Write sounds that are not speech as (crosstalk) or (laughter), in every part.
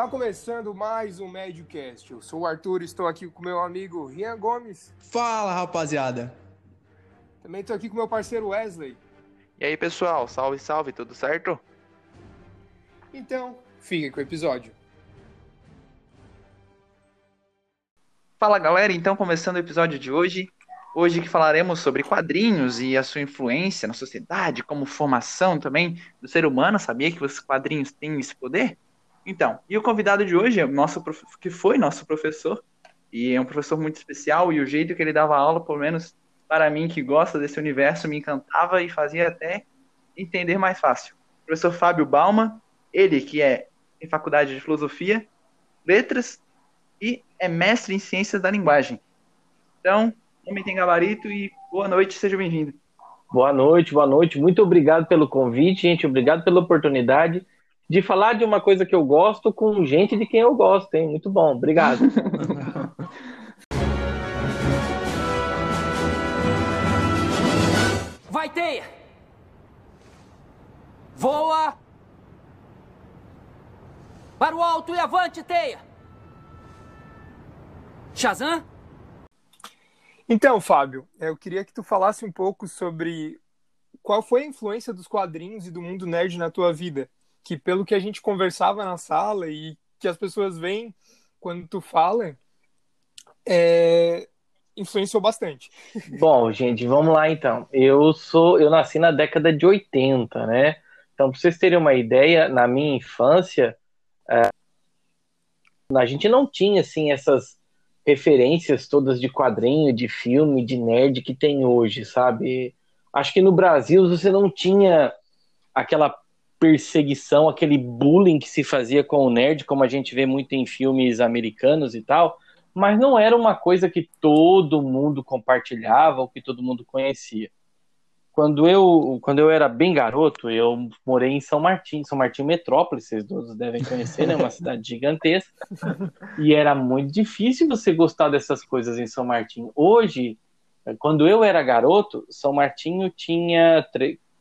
Tá começando mais um Mediocast. Eu sou o Arthur, estou aqui com meu amigo Rian Gomes. Fala, rapaziada. Também estou aqui com meu parceiro Wesley. E aí, pessoal, salve, salve, tudo certo? Então, fique com o episódio. Fala, galera, então começando o episódio de hoje. Hoje que falaremos sobre quadrinhos e a sua influência na sociedade, como formação também do ser humano. Sabia que os quadrinhos têm esse poder? Então, e o convidado de hoje é nosso que foi nosso professor e é um professor muito especial e o jeito que ele dava aula, pelo menos para mim que gosta desse universo, me encantava e fazia até entender mais fácil. O professor Fábio Balma, ele que é em faculdade de filosofia, letras e é mestre em ciências da linguagem. Então, homem tem gabarito e boa noite, seja bem-vindo. Boa noite, boa noite. Muito obrigado pelo convite, gente. Obrigado pela oportunidade de falar de uma coisa que eu gosto com gente de quem eu gosto, hein? Muito bom, obrigado. (laughs) Vai, teia! Voa! Para o alto e avante, teia! Shazam? Então, Fábio, eu queria que tu falasse um pouco sobre qual foi a influência dos quadrinhos e do mundo nerd na tua vida que pelo que a gente conversava na sala e que as pessoas veem quando tu fala, é, influenciou bastante. (laughs) Bom, gente, vamos lá então. Eu sou, eu nasci na década de 80, né? Então, para vocês terem uma ideia, na minha infância, é, a gente não tinha assim essas referências todas de quadrinho, de filme, de nerd que tem hoje, sabe? Acho que no Brasil você não tinha aquela perseguição, aquele bullying que se fazia com o nerd, como a gente vê muito em filmes americanos e tal, mas não era uma coisa que todo mundo compartilhava ou que todo mundo conhecia. Quando eu, quando eu era bem garoto, eu morei em São Martim, São Martim Metrópole, vocês todos devem conhecer, né? Uma cidade gigantesca. E era muito difícil você gostar dessas coisas em São Martim. Hoje, quando eu era garoto, São Martinho tinha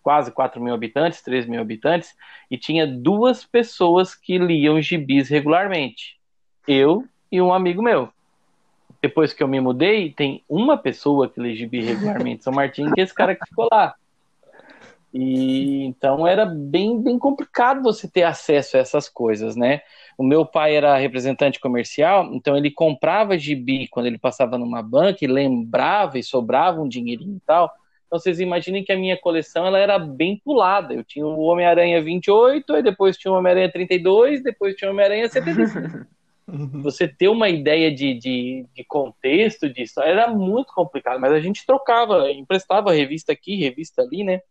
quase 4 mil habitantes, 3 mil habitantes, e tinha duas pessoas que liam gibis regularmente. Eu e um amigo meu. Depois que eu me mudei, tem uma pessoa que lê gibi regularmente, São Martinho, que é esse cara que ficou lá. E então era bem, bem complicado você ter acesso a essas coisas, né? O meu pai era representante comercial, então ele comprava gibi quando ele passava numa banca e lembrava e sobrava um dinheirinho e tal. Então vocês imaginem que a minha coleção ela era bem pulada. Eu tinha o Homem-Aranha 28, aí depois tinha o Homem-Aranha 32, depois tinha o Homem-Aranha 75. (laughs) Você ter uma ideia de, de, de contexto disso era muito complicado, mas a gente trocava, emprestava revista aqui, revista ali, né?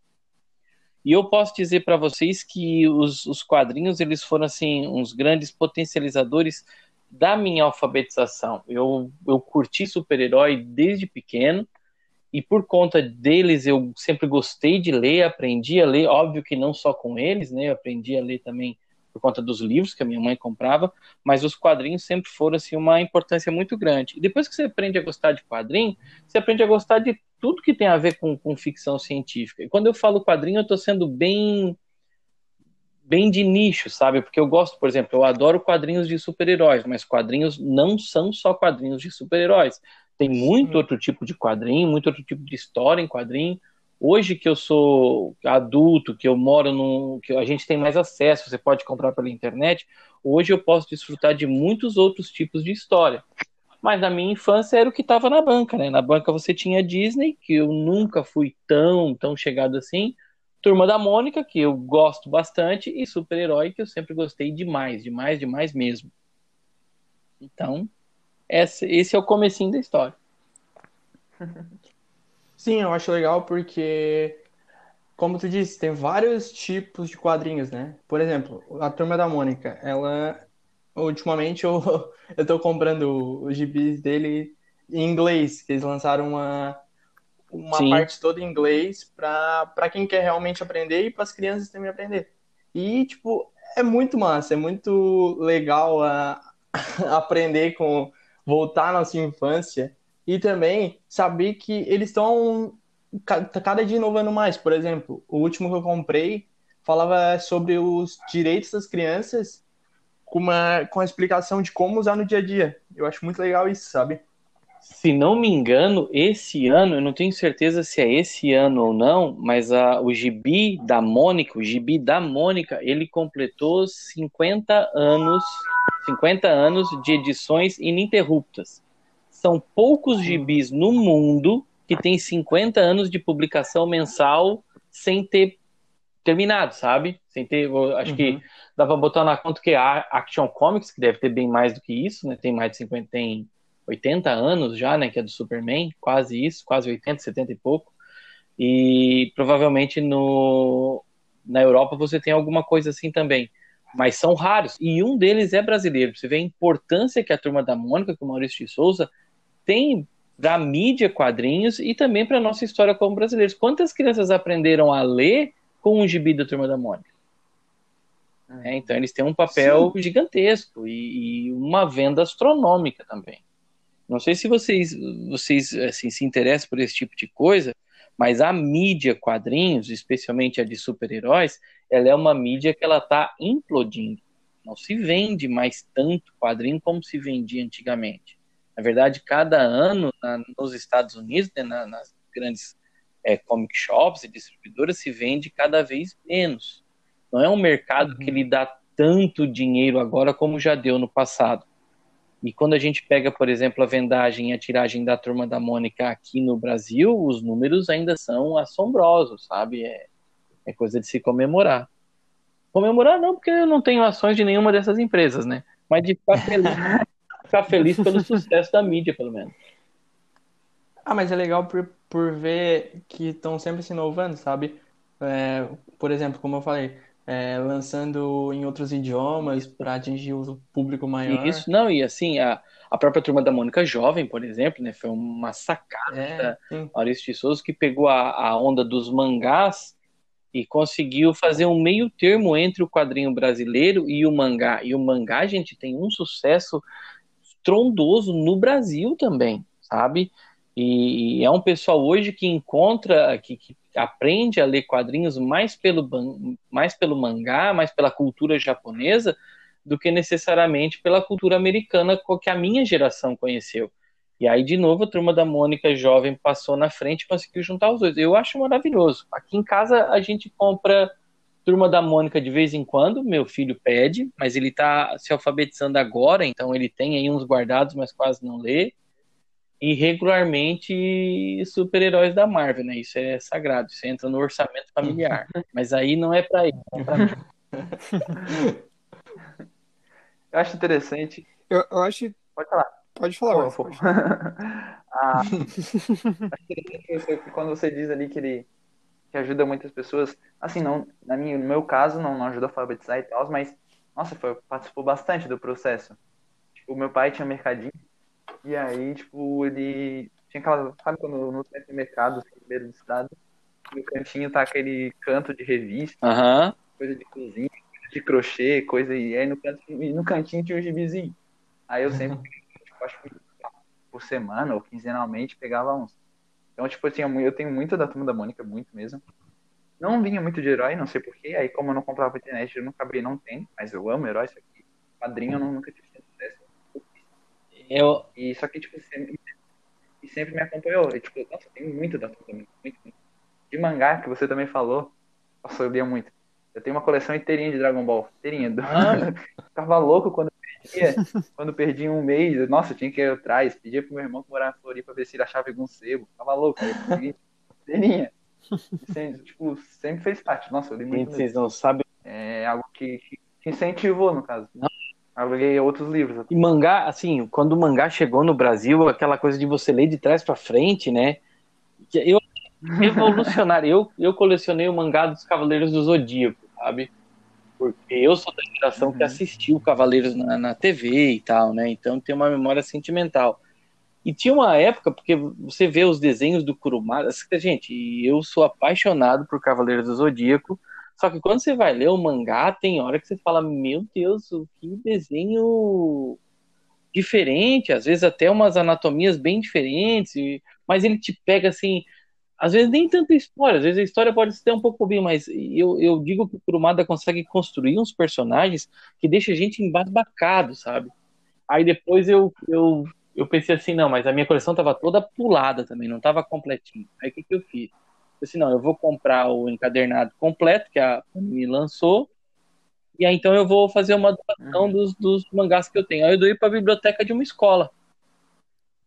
E eu posso dizer para vocês que os, os quadrinhos eles foram assim uns grandes potencializadores da minha alfabetização. Eu, eu curti super-herói desde pequeno e por conta deles eu sempre gostei de ler, aprendi a ler, óbvio que não só com eles, né? Eu aprendi a ler também por conta dos livros que a minha mãe comprava, mas os quadrinhos sempre foram assim uma importância muito grande. E depois que você aprende a gostar de quadrinho, você aprende a gostar de tudo que tem a ver com, com ficção científica. E quando eu falo quadrinho, eu estou sendo bem bem de nicho, sabe? Porque eu gosto, por exemplo, eu adoro quadrinhos de super-heróis, mas quadrinhos não são só quadrinhos de super-heróis. Tem muito Sim. outro tipo de quadrinho, muito outro tipo de história em quadrinho. Hoje que eu sou adulto, que eu moro num. que a gente tem mais acesso, você pode comprar pela internet, hoje eu posso desfrutar de muitos outros tipos de história. Mas na minha infância era o que estava na banca, né? Na banca você tinha Disney, que eu nunca fui tão, tão chegado assim. Turma da Mônica, que eu gosto bastante, e super-herói, que eu sempre gostei demais, demais, demais mesmo. Então, esse, esse é o comecinho da história. (laughs) Sim, eu acho legal porque, como tu disse, tem vários tipos de quadrinhos, né? Por exemplo, a Turma da Mônica, ela. Ultimamente eu, (laughs) eu tô comprando os gibis dele em inglês, que eles lançaram uma, uma parte toda em inglês para quem quer realmente aprender e para as crianças também aprender. E, tipo, é muito massa, é muito legal a, (laughs) aprender com voltar à nossa infância e também saber que eles estão cada dia inovando mais. Por exemplo, o último que eu comprei falava sobre os direitos das crianças com uma com a explicação de como usar no dia a dia. Eu acho muito legal isso, sabe? Se não me engano, esse ano, eu não tenho certeza se é esse ano ou não, mas a, o gibi da Mônica, o gibi da Mônica, ele completou 50 anos, 50 anos de edições ininterruptas. São poucos gibis no mundo que tem 50 anos de publicação mensal sem ter terminado, sabe? Sem ter, acho uhum. que dá para botar na conta que a Action Comics, que deve ter bem mais do que isso, né? Tem mais de 50, tem 80 anos já, né? Que é do Superman, quase isso, quase 80, 70 e pouco. E provavelmente no, na Europa você tem alguma coisa assim também. Mas são raros. E um deles é brasileiro. Você vê a importância que a turma da Mônica, que o Maurício de Souza, tem da mídia quadrinhos e também para nossa história como brasileiros. Quantas crianças aprenderam a ler com o gibi da Turma da Mônica. É, então eles têm um papel Sim. gigantesco e, e, uma venda astronômica também. Não sei se vocês, vocês assim, se interessam por esse tipo de coisa, mas a mídia quadrinhos, especialmente a de super-heróis, ela é uma mídia que ela está implodindo. Não se vende mais tanto quadrinho como se vendia antigamente. Na verdade, cada ano na, nos Estados Unidos, né, na, nas grandes é, comic shops e distribuidoras se vende cada vez menos. Não é um mercado uhum. que lhe dá tanto dinheiro agora como já deu no passado. E quando a gente pega, por exemplo, a vendagem e a tiragem da Turma da Mônica aqui no Brasil, os números ainda são assombrosos, sabe? É, é coisa de se comemorar. Comemorar não, porque eu não tenho ações de nenhuma dessas empresas, né? Mas de ficar feliz, (laughs) ficar feliz pelo sucesso da mídia, pelo menos. Ah, mas é legal por, por ver que estão sempre se inovando, sabe? É, por exemplo, como eu falei, é, lançando em outros idiomas para atingir o público maior. Isso, não, e assim, a, a própria turma da Mônica Jovem, por exemplo, né, foi uma sacada é, Maurício de Souza que pegou a, a onda dos mangás e conseguiu fazer um meio termo entre o quadrinho brasileiro e o mangá. E o mangá, gente, tem um sucesso estrondoso no Brasil também, sabe? E é um pessoal hoje que encontra, que, que aprende a ler quadrinhos mais pelo, mais pelo mangá, mais pela cultura japonesa, do que necessariamente pela cultura americana que a minha geração conheceu. E aí, de novo, a turma da Mônica jovem passou na frente e conseguiu juntar os dois. Eu acho maravilhoso. Aqui em casa a gente compra turma da Mônica de vez em quando, meu filho pede, mas ele está se alfabetizando agora, então ele tem aí uns guardados, mas quase não lê e regularmente super-heróis da Marvel, né? Isso é sagrado, isso entra no orçamento familiar. (laughs) Mas aí não é para ele, é pra mim. (laughs) Eu acho interessante. Eu, eu acho. Pode falar. Pode falar, Pô, pode. (laughs) ah, quando você diz ali que ele que ajuda muitas pessoas, assim, não, na minha, no meu caso, não, não ajuda a alfabetizar e tal, mas, nossa, foi, participou bastante do processo. Tipo, o meu pai tinha um mercadinho e aí, tipo, ele tinha aquela. Sabe quando no mercado, assim, no meio do estado, no cantinho tá aquele canto de revista, uhum. coisa de cozinha, coisa de crochê, coisa. E aí no, canto, no cantinho tinha um gibizinho. Aí eu sempre, (laughs) tipo, acho que por semana ou quinzenalmente pegava uns. Então, tipo, eu, tinha, eu tenho muito da turma da Mônica, muito mesmo. Não vinha muito de herói, não sei porquê. Aí, como eu não comprava internet, eu não acabei não tendo. Mas eu amo herói, isso aqui. Padrinho eu nunca tive eu... E só que, tipo, sempre, e sempre me acompanhou. E, tipo, nossa, tem muito da muito, muito, muito. De mangá, que você também falou, nossa, eu lia muito. Eu tenho uma coleção inteirinha de Dragon Ball. Inteirinha. Ah. (laughs) Ficava louco quando perdia. (laughs) quando perdia um mês. Nossa, eu tinha que ir atrás. Pedia pro meu irmão que morava em Floripa pra ver se ele achava algum sebo. Ficava louco. (laughs) Inteirinha. Sempre, tipo, sempre fez parte. Nossa, eu li muito. Vocês não sabem. É algo que, que incentivou, no caso. Não, li outros livros. E mangá, assim, quando o mangá chegou no Brasil, aquela coisa de você ler de trás para frente, né? Eu revolucionário. eu, eu colecionei o mangá dos Cavaleiros do Zodíaco, sabe? Porque eu sou da geração uhum. que assistiu Cavaleiros na, na TV e tal, né? Então tem uma memória sentimental. E tinha uma época, porque você vê os desenhos do Kurumada, gente, eu sou apaixonado por Cavaleiros do Zodíaco, só que quando você vai ler o mangá, tem hora que você fala, meu Deus, que desenho diferente, às vezes até umas anatomias bem diferentes, mas ele te pega assim, às vezes nem tanta história, às vezes a história pode ser um pouco bem, mas eu, eu digo que o Kurumada consegue construir uns personagens que deixa a gente embasbacado, sabe? Aí depois eu, eu, eu pensei assim, não, mas a minha coleção estava toda pulada também, não estava completinha. Aí o que, que eu fiz? Eu disse, não, eu vou comprar o encadernado completo que a me lançou, e aí então eu vou fazer uma doação uhum. dos, dos mangás que eu tenho. Aí eu doei para a biblioteca de uma escola.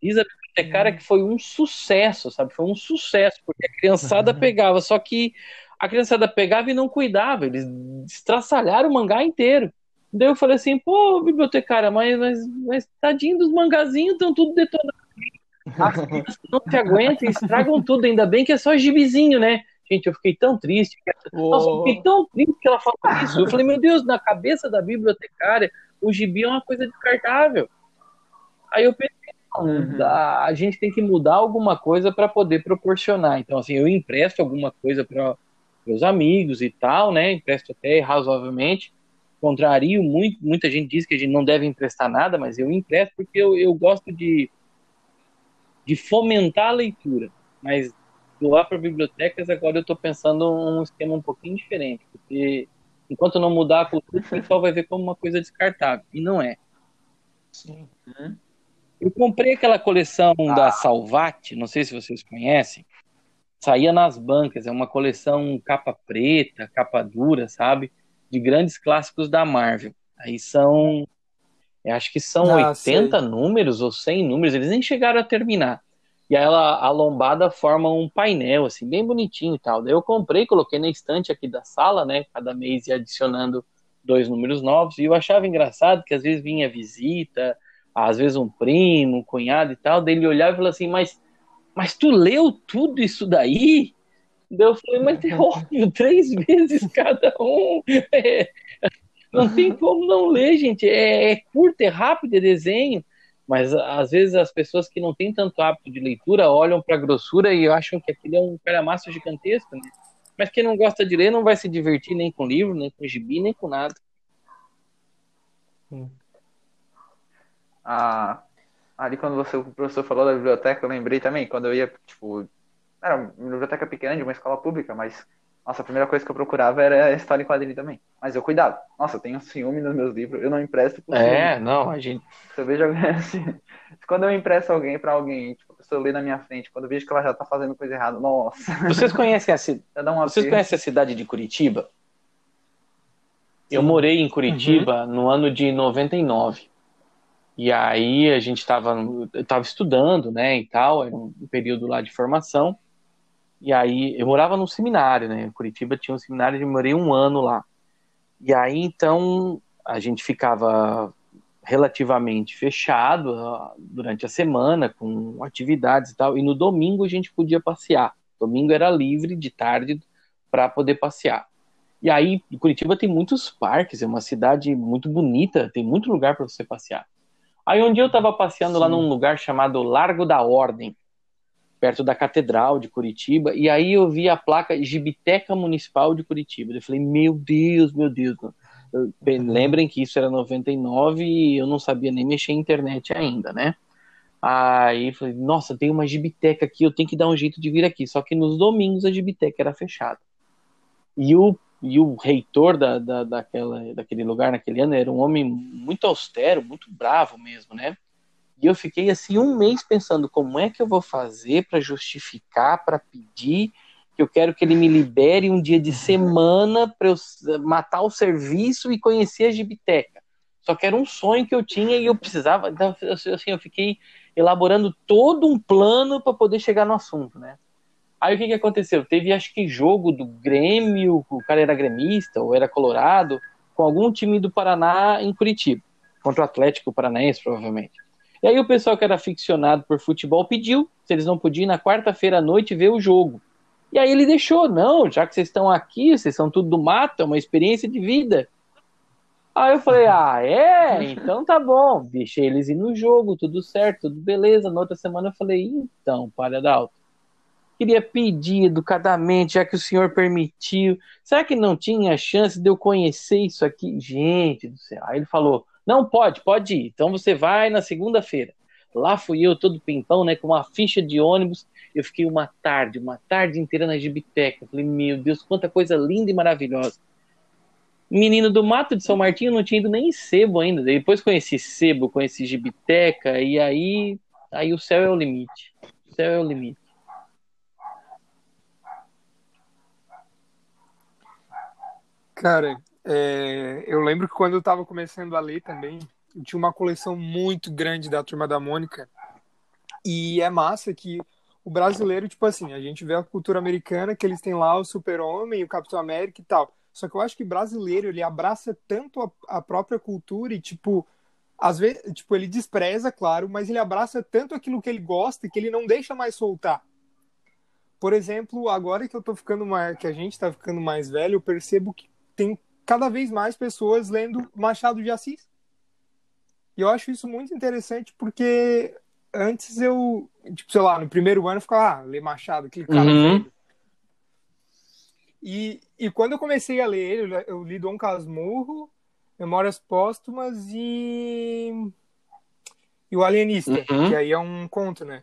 Diz a bibliotecária uhum. que foi um sucesso, sabe? Foi um sucesso, porque a criançada uhum. pegava, só que a criançada pegava e não cuidava, eles estraçalharam o mangá inteiro. Daí eu falei assim, pô, bibliotecária, mas, mas, mas tadinho dos mangazinhos estão tudo detonando. As crianças não se aguentam, estragam tudo, ainda bem que é só gibizinho, né? Gente, eu fiquei tão triste. Nossa, eu fiquei tão triste que ela falou isso. Eu falei, meu Deus, na cabeça da bibliotecária, o gibi é uma coisa descartável. Aí eu pensei, uhum. a gente tem que mudar alguma coisa para poder proporcionar. Então, assim, eu empresto alguma coisa para meus amigos e tal, né? Empresto até razoavelmente contrario muito, muita gente diz que a gente não deve emprestar nada, mas eu empresto porque eu, eu gosto de, de fomentar a leitura. Mas doar para bibliotecas, agora eu estou pensando um esquema um pouquinho diferente, porque enquanto não mudar a cultura, o pessoal vai ver como uma coisa descartável, e não é. Sim. Uhum. Eu comprei aquela coleção ah. da Salvati, não sei se vocês conhecem, saía nas bancas, é uma coleção capa preta, capa dura, sabe? de grandes clássicos da Marvel. Aí são, acho que são ah, 80 sei. números ou 100 números, eles nem chegaram a terminar. E aí ela, a lombada forma um painel, assim, bem bonitinho e tal. Daí eu comprei, coloquei na estante aqui da sala, né? Cada mês ia adicionando dois números novos. E eu achava engraçado que às vezes vinha visita, às vezes um primo, um cunhado e tal. Daí ele olhava e falava assim, mas, mas tu leu tudo isso daí? Daí eu falei, mas é (laughs) óbvio, três vezes cada um. É, (laughs) não tem como não ler, gente. É, é curto, é rápido, é desenho. Mas às vezes as pessoas que não têm tanto hábito de leitura olham para a grossura e acham que aquilo é um calhamaço gigantesco, né? Mas quem não gosta de ler não vai se divertir nem com livro, nem com gibi, nem com nada. Ah, ali quando você, o professor falou da biblioteca, eu lembrei também, quando eu ia, tipo, era uma biblioteca pequena de uma escola pública, mas nossa, a primeira coisa que eu procurava era a história em quadrinho também. Mas eu cuidado. Nossa, eu tenho ciúme nos meus livros, eu não empresto por É, não, a gente. Se eu vejo alguém (laughs) assim, quando eu empresto alguém para alguém, tipo, a pessoa lê na minha frente, quando eu vejo que ela já tá fazendo coisa errada, nossa. Vocês conhecem a, ci... (laughs) Vocês conhecem a cidade de Curitiba? Sim. Eu morei em Curitiba uhum. no ano de 99. E aí a gente estava eu tava estudando, né, e tal, era um período lá de formação. E aí, eu morava num seminário, né? Em Curitiba tinha um seminário, eu morei um ano lá. E aí, então, a gente ficava relativamente fechado durante a semana, com atividades e tal, e no domingo a gente podia passear. Domingo era livre de tarde para poder passear. E aí, Curitiba tem muitos parques, é uma cidade muito bonita, tem muito lugar para você passear. Aí um dia eu estava passeando Sim. lá num lugar chamado Largo da Ordem, perto da Catedral de Curitiba, e aí eu vi a placa Gibiteca Municipal de Curitiba. Eu falei, meu Deus, meu Deus. Eu, lembrem que isso era 99 e eu não sabia nem mexer em internet ainda, né? Aí falei, nossa, tem uma gibiteca aqui, eu tenho que dar um jeito de vir aqui. Só que nos domingos a gibiteca era fechada. E o, e o reitor da, da, daquela, daquele lugar naquele ano era um homem muito austero, muito bravo mesmo, né? E eu fiquei assim um mês pensando como é que eu vou fazer para justificar, para pedir que eu quero que ele me libere um dia de semana para eu matar o serviço e conhecer a gibiteca. Só que era um sonho que eu tinha e eu precisava, então, assim, eu fiquei elaborando todo um plano para poder chegar no assunto, né? Aí o que, que aconteceu? Teve acho que jogo do Grêmio, o cara era gremista ou era colorado, com algum time do Paraná em Curitiba, contra o Atlético Paranaense, provavelmente. E aí o pessoal que era aficionado por futebol pediu se eles não podiam ir na quarta-feira à noite ver o jogo. E aí ele deixou, não, já que vocês estão aqui, vocês são tudo do mato, é uma experiência de vida. Aí eu falei, (laughs) ah, é? Então tá bom. Deixei eles ir no jogo, tudo certo, tudo beleza. Na outra semana eu falei, então, palha alto. Queria pedir educadamente, já que o senhor permitiu. Será que não tinha chance de eu conhecer isso aqui? Gente do céu. Aí ele falou, não, pode, pode ir. Então você vai na segunda-feira. Lá fui eu todo pimpão, né, com uma ficha de ônibus. Eu fiquei uma tarde, uma tarde inteira na gibiteca. Falei, meu Deus, quanta coisa linda e maravilhosa. Menino do Mato de São Martinho não tinha ido nem em sebo ainda. Depois conheci sebo, conheci gibiteca, e aí, aí o céu é o limite. O céu é o limite. Cara, é, eu lembro que quando eu tava começando a ler também, tinha uma coleção muito grande da Turma da Mônica. E é massa que o brasileiro, tipo assim, a gente vê a cultura americana que eles têm lá o Super-Homem, o Capitão América e tal. Só que eu acho que brasileiro, ele abraça tanto a, a própria cultura e, tipo, às vezes, tipo, ele despreza, claro, mas ele abraça tanto aquilo que ele gosta que ele não deixa mais soltar. Por exemplo, agora que eu tô ficando mais, que a gente tá ficando mais velho, eu percebo que tem cada vez mais pessoas lendo Machado de Assis. E eu acho isso muito interessante porque antes eu, tipo, sei lá, no primeiro ano eu ficava, ah, ler Machado, aquele cara. Uhum. E, e quando eu comecei a ler ele, eu li Dom Casmurro, Memórias Póstumas e. E o Alienista, Uhum. que aí é um conto, né?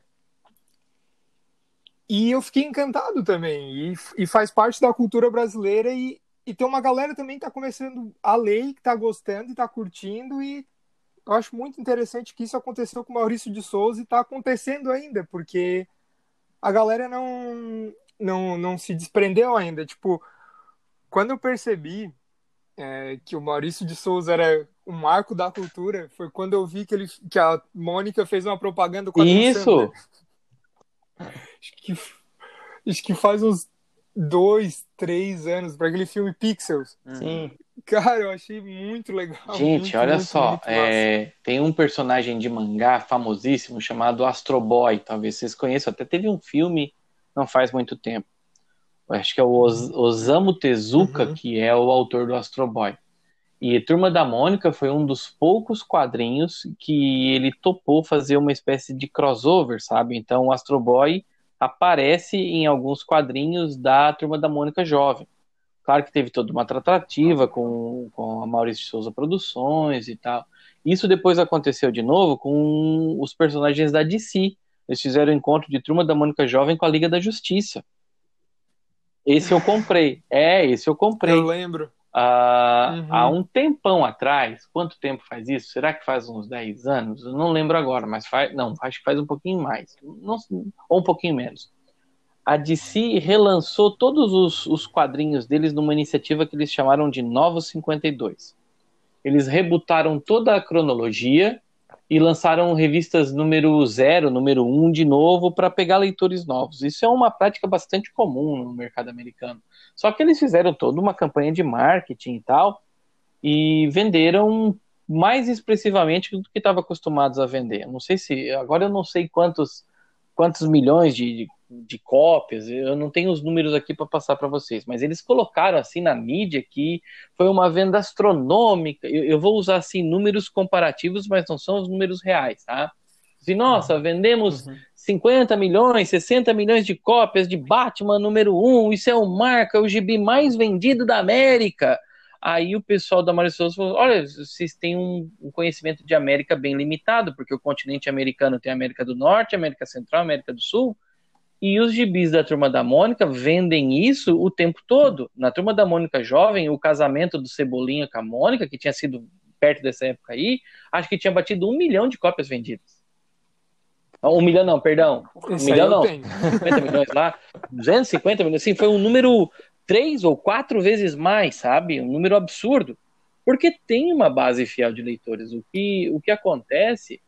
E eu fiquei encantado também. E, e faz parte da cultura brasileira. E, e tem uma galera também que tá começando a ler, e que tá gostando e tá curtindo. E eu acho muito interessante que isso aconteceu com o Maurício de Souza e tá acontecendo ainda, porque a galera não, não, não se desprendeu ainda. Tipo, quando eu percebi é, que o Maurício de Souza era um marco da cultura, foi quando eu vi que, ele, que a Mônica fez uma propaganda com a Isso! Acho que, acho que faz uns dois, três anos, para aquele filme Pixels. Sim. Cara, eu achei muito legal. Gente, muito, olha muito, só, muito é, tem um personagem de mangá famosíssimo chamado Astro Boy, talvez vocês conheçam, até teve um filme não faz muito tempo. Eu Acho que é o Os- Osamu Tezuka, Uhum. que é o autor do Astro Boy. E Turma da Mônica foi um dos poucos quadrinhos que ele topou fazer uma espécie de crossover, sabe? Então o Astro Boy aparece em alguns quadrinhos da Turma da Mônica Jovem. Claro que teve toda uma tratativa com, com a Maurício de Souza Produções e tal. Isso depois aconteceu de novo com os personagens da DC. Eles fizeram o encontro de Turma da Mônica Jovem com a Liga da Justiça. Esse eu comprei. É, esse eu comprei. Eu lembro. Ah, Uhum. Há um tempão atrás, quanto tempo faz isso? Será que faz uns 10 anos? Eu não lembro agora, mas faz. Não, acho que faz um pouquinho mais. Não- ou um pouquinho menos. A DC relançou todos os, os quadrinhos deles numa iniciativa que eles chamaram de Novos 52. Eles rebutaram toda a cronologia e lançaram revistas número 0, número 1 um de novo para pegar leitores novos. Isso é uma prática bastante comum no mercado americano. Só que eles fizeram toda uma campanha de marketing e tal e venderam mais expressivamente do que estavam acostumados a vender. Não sei se agora eu não sei quantos quantos milhões de, de, de cópias, eu não tenho os números aqui para passar para vocês, mas eles colocaram assim na mídia que foi uma venda astronômica. Eu, eu vou usar assim números comparativos, mas não são os números reais, tá? Se nossa, vendemos Uhum. 50 milhões, 60 milhões de cópias de Batman número 1, isso é o marca, é o gibi mais vendido da América. Aí o pessoal da Mário Souza falou: olha, vocês têm um conhecimento de América bem limitado, porque o continente americano tem América do Norte, América Central, América do Sul, e os gibis da Turma da Mônica vendem isso o tempo todo. Na Turma da Mônica Jovem, o casamento do Cebolinha com a Mônica, que tinha sido perto dessa época aí, acho que tinha batido um milhão de cópias vendidas. Um milhão não, perdão. Um Esse aí milhão não. tenho. 50 milhões lá, 250 milhões, assim, foi um número três ou quatro vezes mais, sabe? Um número absurdo. Porque tem uma base fiel de leitores. O que, o que acontece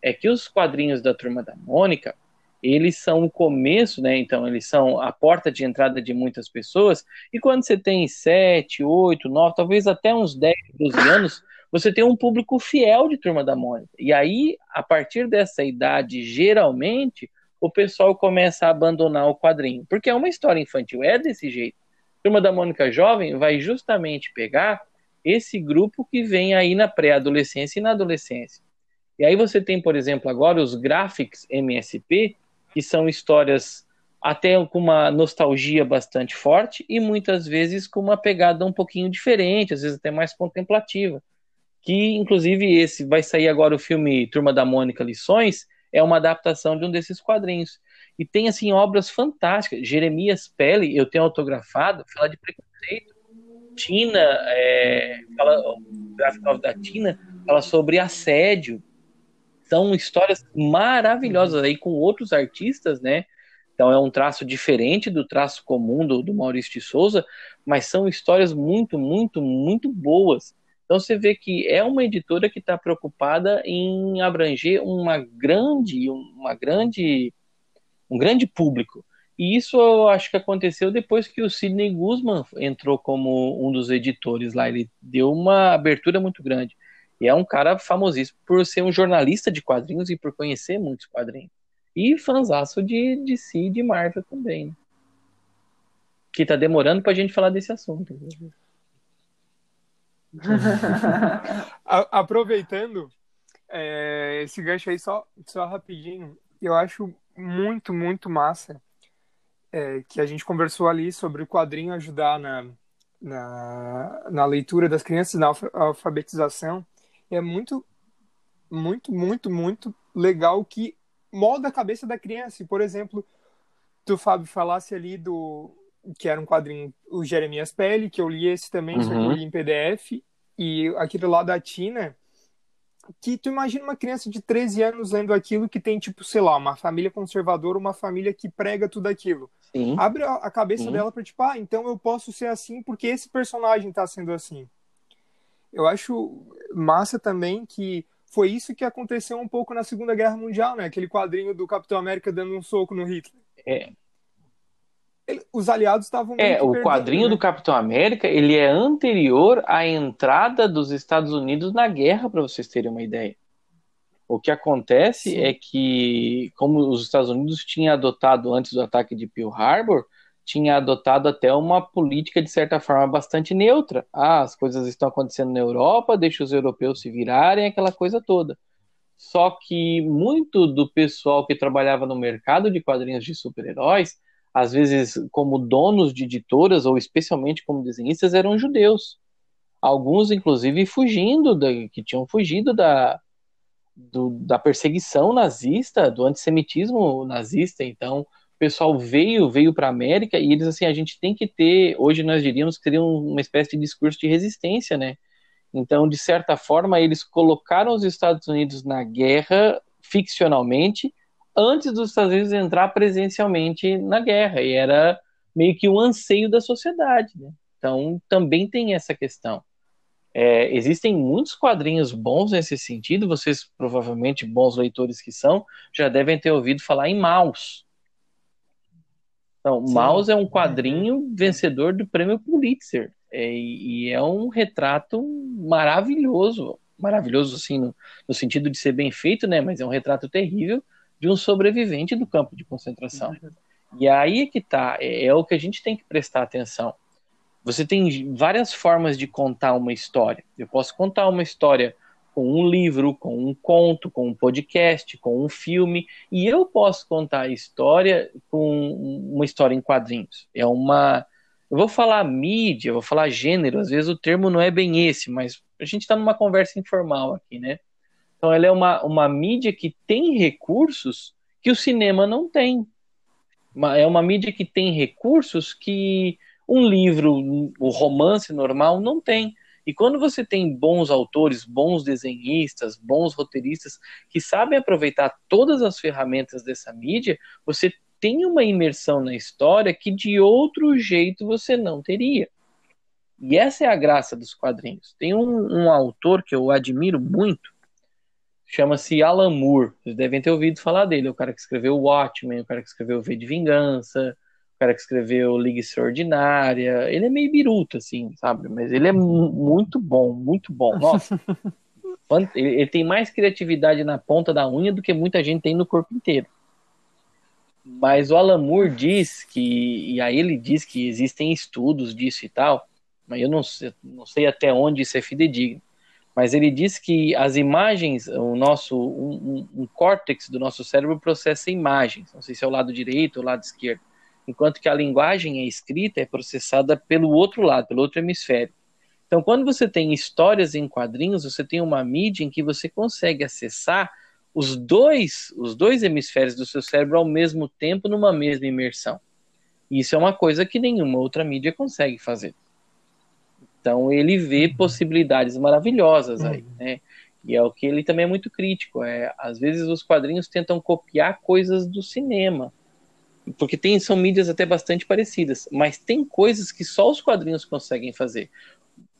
é que os quadrinhos da Turma da Mônica, eles são o começo, né? Então, eles são a porta de entrada de muitas pessoas. E quando você tem 7, 8, 9, talvez até uns 10, 12 anos, você tem um público fiel de Turma da Mônica. E aí, a partir dessa idade, geralmente, o pessoal começa a abandonar o quadrinho. Porque é uma história infantil, é desse jeito. Turma da Mônica Jovem vai justamente pegar esse grupo que vem aí na pré-adolescência e na adolescência. E aí você tem, por exemplo, agora os Graphics MSP, que são histórias até com uma nostalgia bastante forte e muitas vezes com uma pegada um pouquinho diferente, às vezes até mais contemplativa. Que, inclusive, esse vai sair agora o filme Turma da Mônica Lições, é uma adaptação de um desses quadrinhos. E tem, assim, obras fantásticas. Jeremias Pelle, eu tenho autografado, fala de preconceito. Tina, é, fala, o gráfico da Tina, fala sobre assédio. São histórias maravilhosas aí com outros artistas, né? Então é um traço diferente do traço comum do, do Maurício de Souza, mas são histórias muito, muito, muito boas. Então você vê que é uma editora que está preocupada em abranger uma grande, uma grande, um grande público. E isso eu acho que aconteceu depois que o Sidney Guzman entrou como um dos editores lá. Ele deu uma abertura muito grande. E é um cara famosíssimo por ser um jornalista de quadrinhos e por conhecer muitos quadrinhos. E fanzaço de, de si e de Marvel também. Né? Que tá demorando pra gente falar desse assunto. (laughs) Aproveitando é, esse gancho aí, só, só rapidinho, eu acho muito, muito massa é, que a gente conversou ali sobre o quadrinho ajudar na, na, na leitura das crianças, na alfabetização. É muito, muito, muito, muito legal que molda a cabeça da criança. Por exemplo, tu, Fábio, falasse ali do, que era um quadrinho, o Jeremias Pele, que eu li esse também, uhum. só que eu uhum. li em PDF, e aquele lá da Tina, que tu imagina uma criança de 13 anos lendo aquilo que tem, tipo, sei lá, uma família conservadora, uma família que prega tudo aquilo. Sim. Abre a cabeça Sim. dela pra, tipo, ah, então eu posso ser assim porque esse personagem tá sendo assim. Eu acho massa também que foi isso que aconteceu um pouco na Segunda Guerra Mundial, né? Aquele quadrinho do Capitão América dando um soco no Hitler. É, os aliados estavam É, o quadrinho né? do Capitão América, ele é anterior à entrada dos Estados Unidos na guerra, para vocês terem uma ideia. O que acontece Sim. é que, como os Estados Unidos tinham adotado antes do ataque de Pearl Harbor, tinha adotado até uma política de certa forma bastante neutra. Ah, as coisas estão acontecendo na Europa, deixa os europeus se virarem, aquela coisa toda. Só que muito do pessoal que trabalhava no mercado de quadrinhos de super-heróis às vezes como donos de editoras ou especialmente como desenhistas eram judeus. Alguns, inclusive, fugindo, da, que tinham fugido da, do, da perseguição nazista, do antissemitismo nazista. Então, o pessoal veio, veio para a América e eles, assim, a gente tem que ter, hoje nós diríamos que seria uma espécie de discurso de resistência, né? Então, de certa forma, eles colocaram os Estados Unidos na guerra ficcionalmente, antes dos Estados Unidos entrar presencialmente na guerra, e era meio que um anseio da sociedade. Né? Então, também tem essa questão. É, existem muitos quadrinhos bons nesse sentido, vocês, provavelmente, bons leitores que são, já devem ter ouvido falar em Maus. Então, Sim. Maus é um quadrinho vencedor do prêmio Pulitzer, é, e é um retrato maravilhoso, maravilhoso, assim, no, no sentido de ser bem feito, né? Mas é um retrato terrível de um sobrevivente do campo de concentração. E aí é que tá, é, é o que a gente tem que prestar atenção. Você tem várias formas de contar uma história. Eu posso contar uma história com um livro, com um conto, com um podcast, com um filme, e eu posso contar a história com uma história em quadrinhos. É uma. Eu vou falar mídia, eu vou falar gênero, às vezes o termo não é bem esse, mas a gente está numa conversa informal aqui, né? Então, ela é uma, uma mídia que tem recursos que o cinema não tem. É uma mídia que tem recursos que um livro, o romance normal, não tem. E quando você tem bons autores, bons desenhistas, bons roteiristas que sabem aproveitar todas as ferramentas dessa mídia, você tem uma imersão na história que de outro jeito você não teria. E essa é a graça dos quadrinhos. Tem um, um autor que eu admiro muito, chama-se Alan Moore. Vocês devem ter ouvido falar dele. O cara que escreveu Watchmen, o cara que escreveu V de Vingança, o cara que escreveu Liga Extraordinária. Ele é meio biruta, assim, sabe? Mas ele é muito bom, muito bom. Nossa. (laughs) ele tem mais criatividade na ponta da unha do que muita gente tem no corpo inteiro. Mas o Alan Moore diz que, e aí ele diz que existem estudos disso e tal, mas eu não sei, não sei até onde isso é fidedigno mas ele diz que as imagens, o nosso um, um, um córtex do nosso cérebro processa imagens, não sei se é o lado direito ou o lado esquerdo, enquanto que a linguagem é escrita é processada pelo outro lado, pelo outro hemisfério. Então, quando você tem histórias em quadrinhos, você tem uma mídia em que você consegue acessar os dois, os dois hemisférios do seu cérebro ao mesmo tempo numa mesma imersão. Isso é uma coisa que nenhuma outra mídia consegue fazer. Então ele vê Uhum. possibilidades maravilhosas aí, né? E é o que ele também é muito crítico. É, às vezes os quadrinhos tentam copiar coisas do cinema, porque tem, são mídias até bastante parecidas, mas tem coisas que só os quadrinhos conseguem fazer.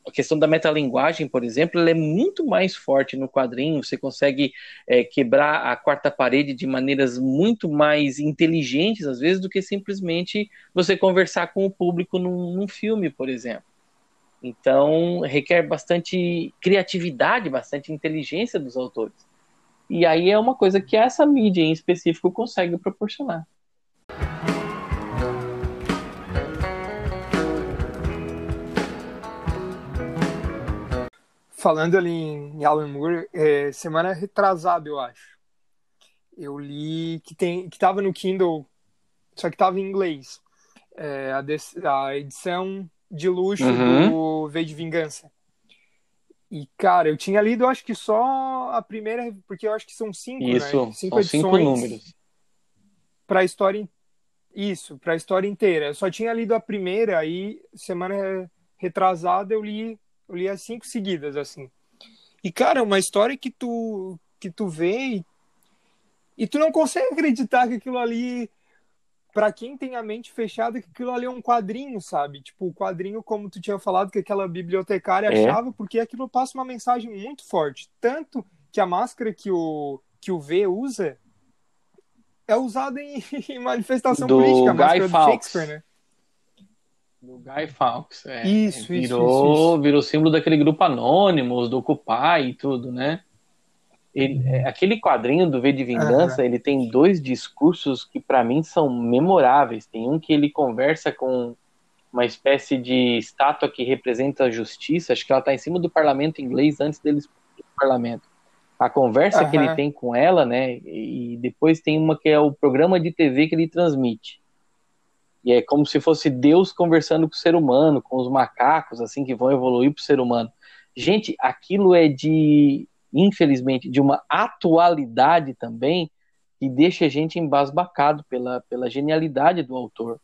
A questão da metalinguagem, por exemplo, ela é muito mais forte no quadrinho. Você consegue é, quebrar a quarta parede de maneiras muito mais inteligentes, às vezes, do que simplesmente você conversar com o público num, num filme, por exemplo. Então, requer bastante criatividade, bastante inteligência dos autores. E aí é uma coisa que essa mídia em específico consegue proporcionar. Falando ali em Alan Moore, é, semana retrasada, eu acho. Eu li que tem que tava no Kindle, só que tava em inglês. É, a, des- a edição de luxo Uhum. do V de Vingança. E, cara, eu tinha lido, eu acho que só a primeira, porque eu acho que são cinco, Isso, né? Cinco são cinco números. para a história. Isso, para a história inteira. Eu só tinha lido a primeira, aí semana retrasada eu li, eu li as cinco seguidas, assim. E, cara, é uma história que tu, que tu vê e, e tu não consegue acreditar que aquilo ali, para quem tem a mente fechada, que aquilo ali é um quadrinho, sabe? Tipo, o quadrinho, como tu tinha falado, que aquela bibliotecária É. achava, porque aquilo passa uma mensagem muito forte. Tanto que a máscara que o, que o V usa é usada em, (laughs) em manifestação Do política, a Guy máscara do Fawkes. Shakespeare, né? Do Guy Fawkes. É, Isso, isso, virou, isso, isso. virou símbolo daquele grupo Anônimos, do Occupy e tudo, né? Ele- é, aquele quadrinho do V de Vingança, ele tem dois discursos que para mim são memoráveis. Tem um que ele conversa com uma espécie de estátua que representa a justiça, acho que ela está em cima do parlamento inglês antes deles pro parlamento. A conversa que ele tem com ela, né? E depois tem uma que é o programa de TV que ele transmite. E é como se fosse Deus conversando com o ser humano, com os macacos, assim, que vão evoluir para o ser humano. Gente, aquilo é de, infelizmente, de uma atualidade também que deixa a gente embasbacado pela, pela genialidade do autor.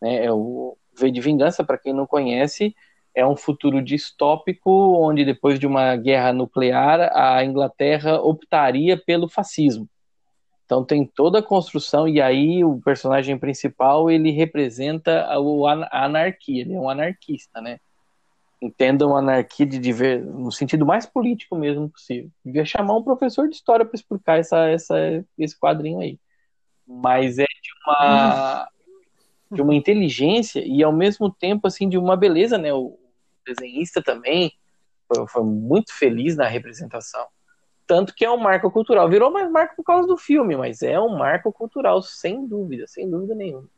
Né? É o V de Vingança, para quem não conhece, é um futuro distópico onde depois de uma guerra nuclear a Inglaterra optaria pelo fascismo. Então tem toda a construção e aí o personagem principal ele representa o a anarquia, ele é um anarquista, né? Entendam anarquia de diver, no sentido mais político mesmo possível. Devia chamar um professor de história para explicar essa, essa, esse quadrinho aí. Mas é de uma de uma inteligência e ao mesmo tempo assim de uma beleza, né? O desenhista também foi, foi muito feliz na representação. Tanto que é um marco cultural. Virou mais marco por causa do filme, mas é um marco cultural, sem dúvida, sem dúvida nenhuma.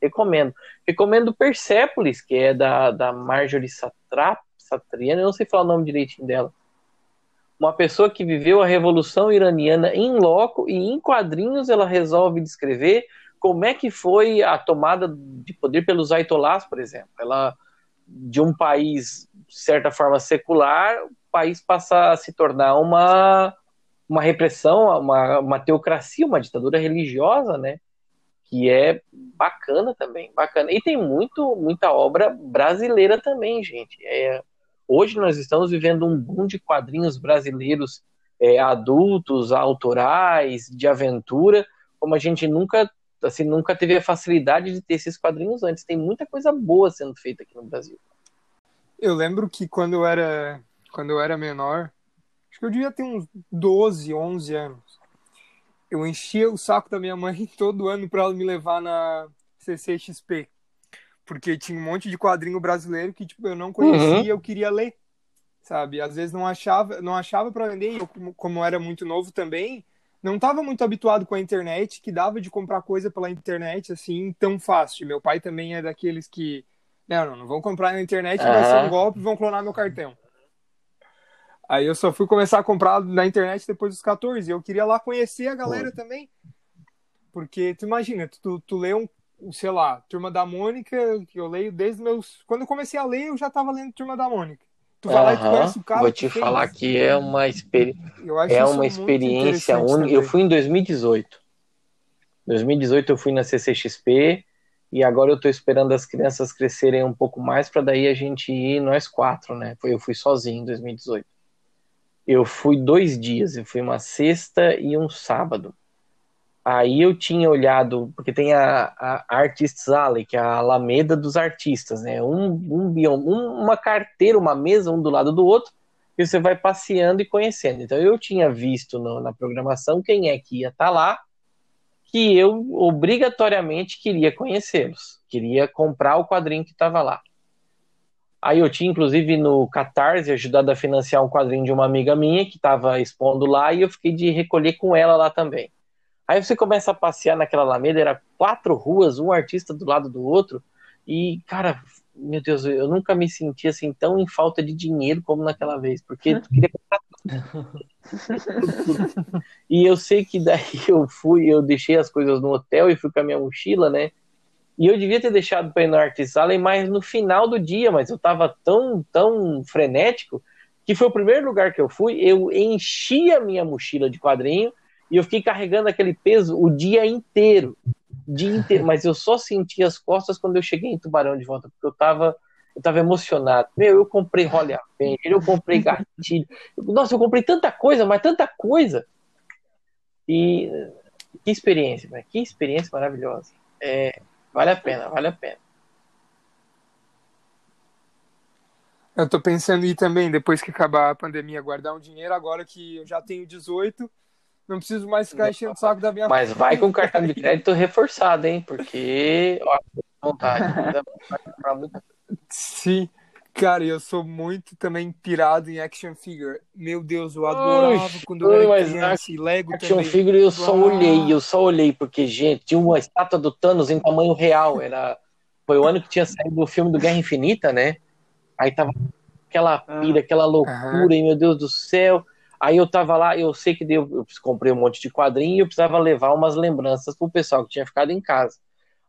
Recomendo. Recomendo Persepolis, que é da, da Marjorie Satrap, Satriani, eu não sei falar o nome direitinho dela. Uma pessoa que viveu a Revolução Iraniana em loco e em quadrinhos ela resolve descrever como é que foi a tomada de poder pelos Ayatollahs, por exemplo. Ela, de um país, de certa forma, secular, o país passa a se tornar uma, uma repressão, uma, uma teocracia, uma ditadura religiosa, né? Que é bacana também, bacana. E tem muito, muita obra brasileira também, gente. É, hoje nós estamos vivendo um boom de quadrinhos brasileiros é, adultos, autorais, de aventura, como a gente nunca assim, nunca teve a facilidade de ter esses quadrinhos antes. Tem muita coisa boa sendo feita aqui no Brasil. Eu lembro que quando eu era, quando eu era menor, acho que eu devia ter uns 12, 11 anos, eu enchia o saco da minha mãe (laughs) todo ano para ela me levar na CCXP. Porque tinha um monte de quadrinho brasileiro que tipo, eu não conhecia e eu queria ler, sabe? Às vezes não achava, não achava para vender, e eu como, como era muito novo também, não estava muito habituado com a internet, que dava de comprar coisa pela internet assim tão fácil. Meu pai também é daqueles que não, não, não vão comprar na internet, vai ser um golpe, vão clonar meu cartão. Aí eu só fui começar a comprar na internet depois dos 14. E eu queria lá conhecer a galera também. Porque tu imagina, tu, tu lê um, sei lá, Turma da Mônica, que eu leio desde meus. Quando eu comecei a ler, eu já tava lendo Turma da Mônica. Tu vai lá e tu conhece o cara Vou que te fez. falar que é uma acho É uma experiência única. Eu fui em 2018. 2018 eu fui na CCXP e agora eu estou esperando as crianças crescerem um pouco mais para daí a gente ir nós quatro, né? Eu fui sozinho em 2018. Eu fui dois dias, eu fui uma sexta e um sábado. Aí eu tinha olhado, porque tem a, a Artists Alley, que é a Alameda dos artistas, né? Um, um, um- uma carteira, uma mesa, um do lado do outro, e você vai passeando e conhecendo. Então eu tinha visto no- na programação quem é que ia estar lá, que eu obrigatoriamente queria conhecê-los, queria comprar o quadrinho que estava lá. Aí eu tinha, inclusive, no Catarse, ajudado a financiar um quadrinho de uma amiga minha que estava expondo lá, e eu fiquei de recolher com ela lá também. Aí você começa a passear naquela Alameda, era quatro ruas, um artista do lado do outro, e, cara, meu Deus, eu nunca me senti assim tão em falta de dinheiro como naquela vez, porque tu queria (laughs) e eu sei que daí eu fui, eu deixei as coisas no hotel e fui com a minha mochila, né? E eu devia ter deixado para ir no Artist Alley mais no final do dia, mas eu tava tão, tão frenético que foi o primeiro lugar que eu fui, eu enchi a minha mochila de quadrinho e eu fiquei carregando aquele peso o dia inteiro. Dia inteiro, mas eu só senti as costas quando eu cheguei em Tubarão de volta, porque eu tava eu tava emocionado. Meu, eu comprei Holly Avenger, eu comprei gatilho. Nossa, eu comprei tanta coisa, mas tanta coisa. E que experiência, né? que experiência maravilhosa. É, vale a pena, vale a pena. Eu tô pensando em ir também, depois que acabar a pandemia, guardar um dinheiro, agora que eu já tenho 18, não preciso mais ficar enchendo o saco da minha Mas vai com cartão de crédito reforçado, hein? Porque, ó, (laughs) vontade. Sim. Cara, eu sou muito também pirado em action figure. Meu Deus, eu adorava Oxe, quando eu era mas criança. Lego Action também. figure eu só Ah. olhei, eu só olhei, porque, gente, tinha uma estátua do Thanos em tamanho real. Era... Foi o ano que tinha saído o filme do Guerra Infinita, né? Aí tava aquela pira, aquela loucura, e meu Deus do céu. Aí eu tava lá, eu sei que deu, eu comprei um monte de quadrinho e eu precisava levar umas lembranças pro pessoal que tinha ficado em casa.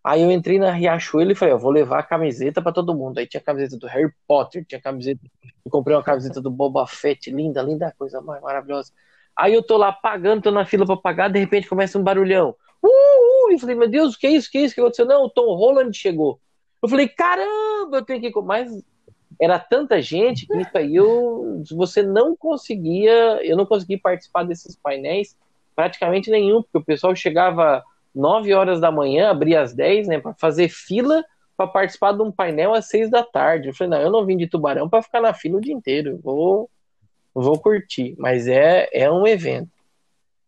Aí eu entrei na Riachuelo e falei, eu vou levar a camiseta pra todo mundo. Aí tinha camiseta do Harry Potter, tinha camiseta, eu comprei uma camiseta do Boba Fett, linda, linda, coisa mais maravilhosa. Aí eu tô lá pagando, tô na fila pra pagar, de repente começa um barulhão. Uh, uh, eu falei, meu Deus, o que é isso? O que é isso que aconteceu? Não, o Tom Holland chegou. Eu falei, caramba, eu tenho que. Mas era tanta gente que isso aí eu, você não conseguia, eu não consegui participar desses painéis praticamente nenhum, porque o pessoal chegava 9 horas da manhã, abria às 10, né, para fazer fila para participar de um painel às 6 da tarde. Eu falei, não, eu não vim de Tubarão para ficar na fila o dia inteiro, eu vou, vou curtir, mas é, é um evento,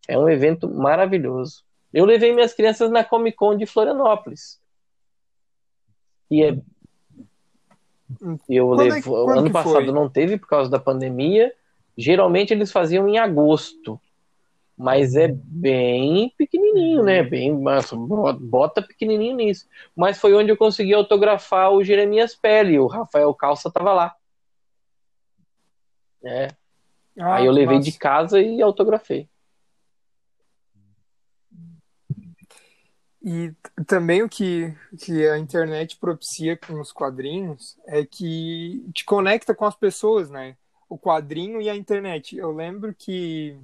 é um evento maravilhoso. Eu levei minhas crianças na Comic Con de Florianópolis. E é eu Quando é que- levo, ano passado foi? não teve por causa da pandemia. Geralmente eles faziam em agosto, mas é bem pequenininho, né? Bem, nossa, bota pequenininho nisso. Mas foi onde eu consegui autografar o Jeremias Pele, o Rafael Calça tava lá. É. Ah, Aí eu levei massa. de casa e autografei. E também o que, que a internet propicia com os quadrinhos é que te conecta com as pessoas, né? O quadrinho e a internet. Eu lembro que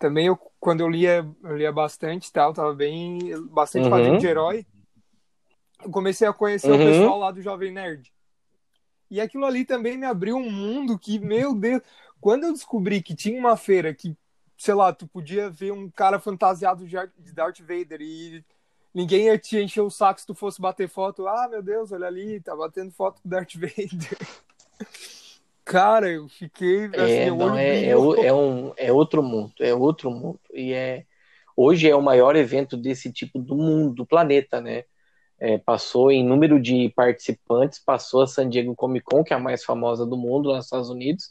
também eu, quando eu lia, eu lia bastante e tal, tava bem bastante Uhum. quadrinho de herói. Eu comecei a conhecer Uhum. o pessoal lá do Jovem Nerd. E aquilo ali também me abriu um mundo que, meu Deus, quando eu descobri que tinha uma feira que, sei lá, tu podia ver um cara fantasiado de Ar- de Darth Vader e ninguém ia te encher o saco se tu fosse bater foto. Ah, meu Deus, olha ali, tá batendo foto com o Darth (laughs) Vader. Cara, eu fiquei assim, É, não, é, é, o- é um, é outro mundo, é outro mundo. E é, hoje é o maior evento desse tipo do mundo, do planeta, né? É, passou em número de participantes, passou a San Diego Comic Con, que é a mais famosa do mundo lá nos Estados Unidos,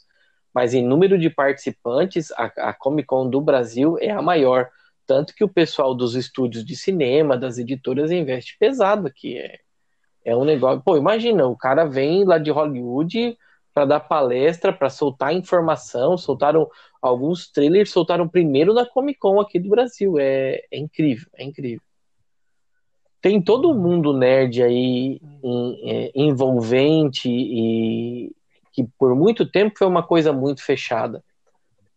mas em número de participantes, a, a Comic Con do Brasil é a maior. Tanto que o pessoal dos estúdios de cinema, das editoras, investe pesado aqui. É, é um negócio. Pô, imagina, o cara vem lá de Hollywood para dar palestra, para soltar informação, soltaram alguns trailers, soltaram primeiro na Comic Con aqui do Brasil. É, é incrível, é incrível. Tem todo mundo nerd aí em- é, envolvente e que que por muito tempo foi uma coisa muito fechada.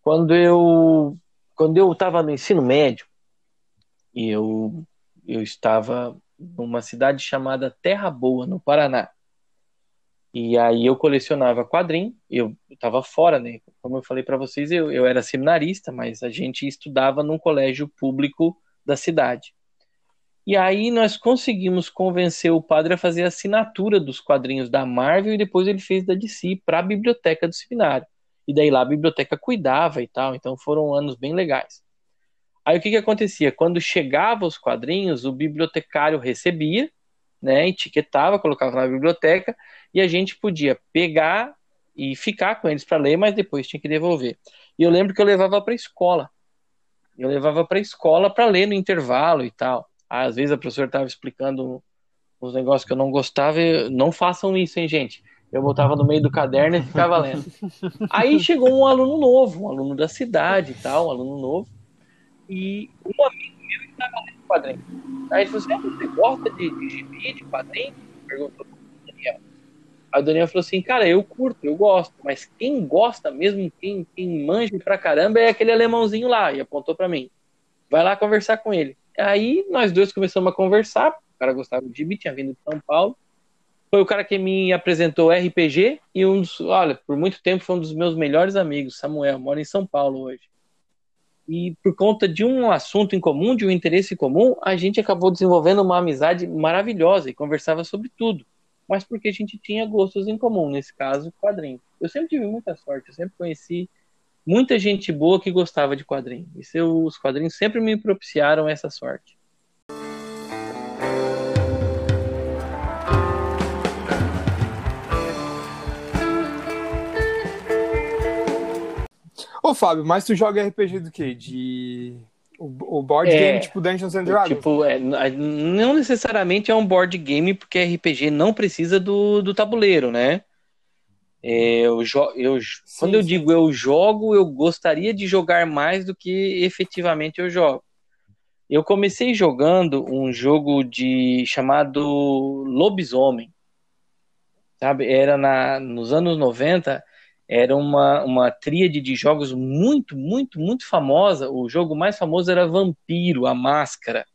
Quando eu quando eu estava no ensino médio e eu eu estava numa cidade chamada Terra Boa, no Paraná. E aí eu colecionava quadrinho, eu estava fora, né? Como eu falei para vocês, eu, eu era seminarista, mas a gente estudava num colégio público da cidade. E aí nós conseguimos convencer o padre a fazer a assinatura dos quadrinhos da Marvel e depois ele fez da DC para a biblioteca do seminário. E daí lá a biblioteca cuidava e tal, então foram anos bem legais. Aí o que que acontecia? Quando chegava os quadrinhos, o bibliotecário recebia, né, etiquetava, colocava na biblioteca e a gente podia pegar e ficar com eles para ler, mas depois tinha que devolver. E eu lembro que eu levava para a escola. Eu levava para a escola para ler no intervalo e tal. Às vezes a professora estava explicando uns negócios que eu não gostava. Não façam isso, hein, gente? Eu botava no meio do caderno e ficava lendo. Aí chegou um aluno novo, um aluno da cidade e tal, um aluno novo. E um amigo meu estava lendo quadrinho. Aí ele falou assim: ah, você gosta de, de de quadrinho? Perguntou. Aí o Daniel falou assim: cara, eu curto, eu gosto, mas quem gosta mesmo, quem, quem manja pra caramba é aquele alemãozinho lá. E apontou para mim: vai lá conversar com ele. Aí nós dois começamos a conversar. O cara gostava de gibi, tinha vindo de São Paulo. Foi o cara que me apresentou RPG e um dos, olha, por muito tempo foi um dos meus melhores amigos, Samuel, mora em São Paulo hoje. E por conta de um assunto em comum, de um interesse comum, a gente acabou desenvolvendo uma amizade maravilhosa e conversava sobre tudo. Mas porque a gente tinha gostos em comum, nesse caso, quadrinho. Eu sempre tive muita sorte, eu sempre conheci muita gente boa que gostava de quadrinhos. E seus quadrinhos sempre me propiciaram essa sorte. Ô, Fábio, mas tu joga RPG do quê? De. O, o board É, game tipo Dungeons and Dragons? Tipo, é, não necessariamente é um board game, porque RPG não precisa do, do tabuleiro, né? É, eu, eu, quando eu sim. digo eu jogo, eu gostaria de jogar mais do que efetivamente eu jogo. Eu comecei jogando um jogo de chamado Lobisomem, sabe? Era na, nos anos 90, era uma, uma tríade de jogos muito, muito, muito famosa. O jogo mais famoso era Vampiro, a Máscara.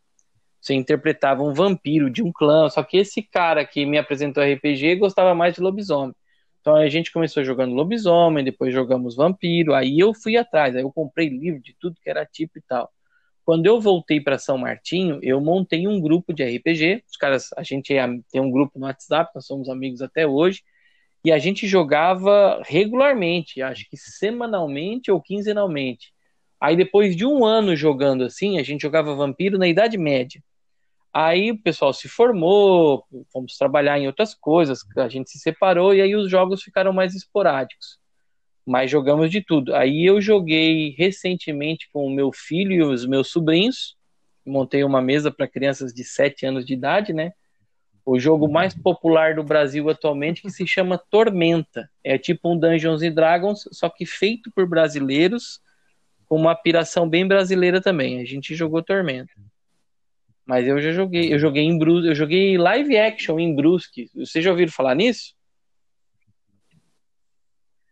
Você interpretava um vampiro de um clã, só que esse cara que me apresentou RPG gostava mais de lobisomem. Então a gente começou jogando lobisomem, depois jogamos vampiro, aí eu fui atrás, aí eu comprei livro de tudo que era tipo e tal. Quando eu voltei para São Martinho, eu montei um grupo de RPG. Os caras, a gente é- tem um grupo no WhatsApp, nós somos amigos até hoje, e a gente jogava regularmente, acho que semanalmente ou quinzenalmente. Aí depois de um ano jogando assim, a gente jogava vampiro na Idade Média. Aí o pessoal se formou, fomos trabalhar em outras coisas, a gente se separou e aí os jogos ficaram mais esporádicos. Mas jogamos de tudo. Aí eu joguei recentemente com o meu filho e os meus sobrinhos. Montei uma mesa para crianças de 7 anos de idade, né? O jogo mais popular do Brasil atualmente que se chama Tormenta. É tipo um Dungeons and Dragons, só que feito por brasileiros, com uma piração bem brasileira também. A gente jogou Tormenta. Mas eu já joguei, eu joguei em Brusque, eu joguei live action em Brusque. Vocês já ouviram falar nisso?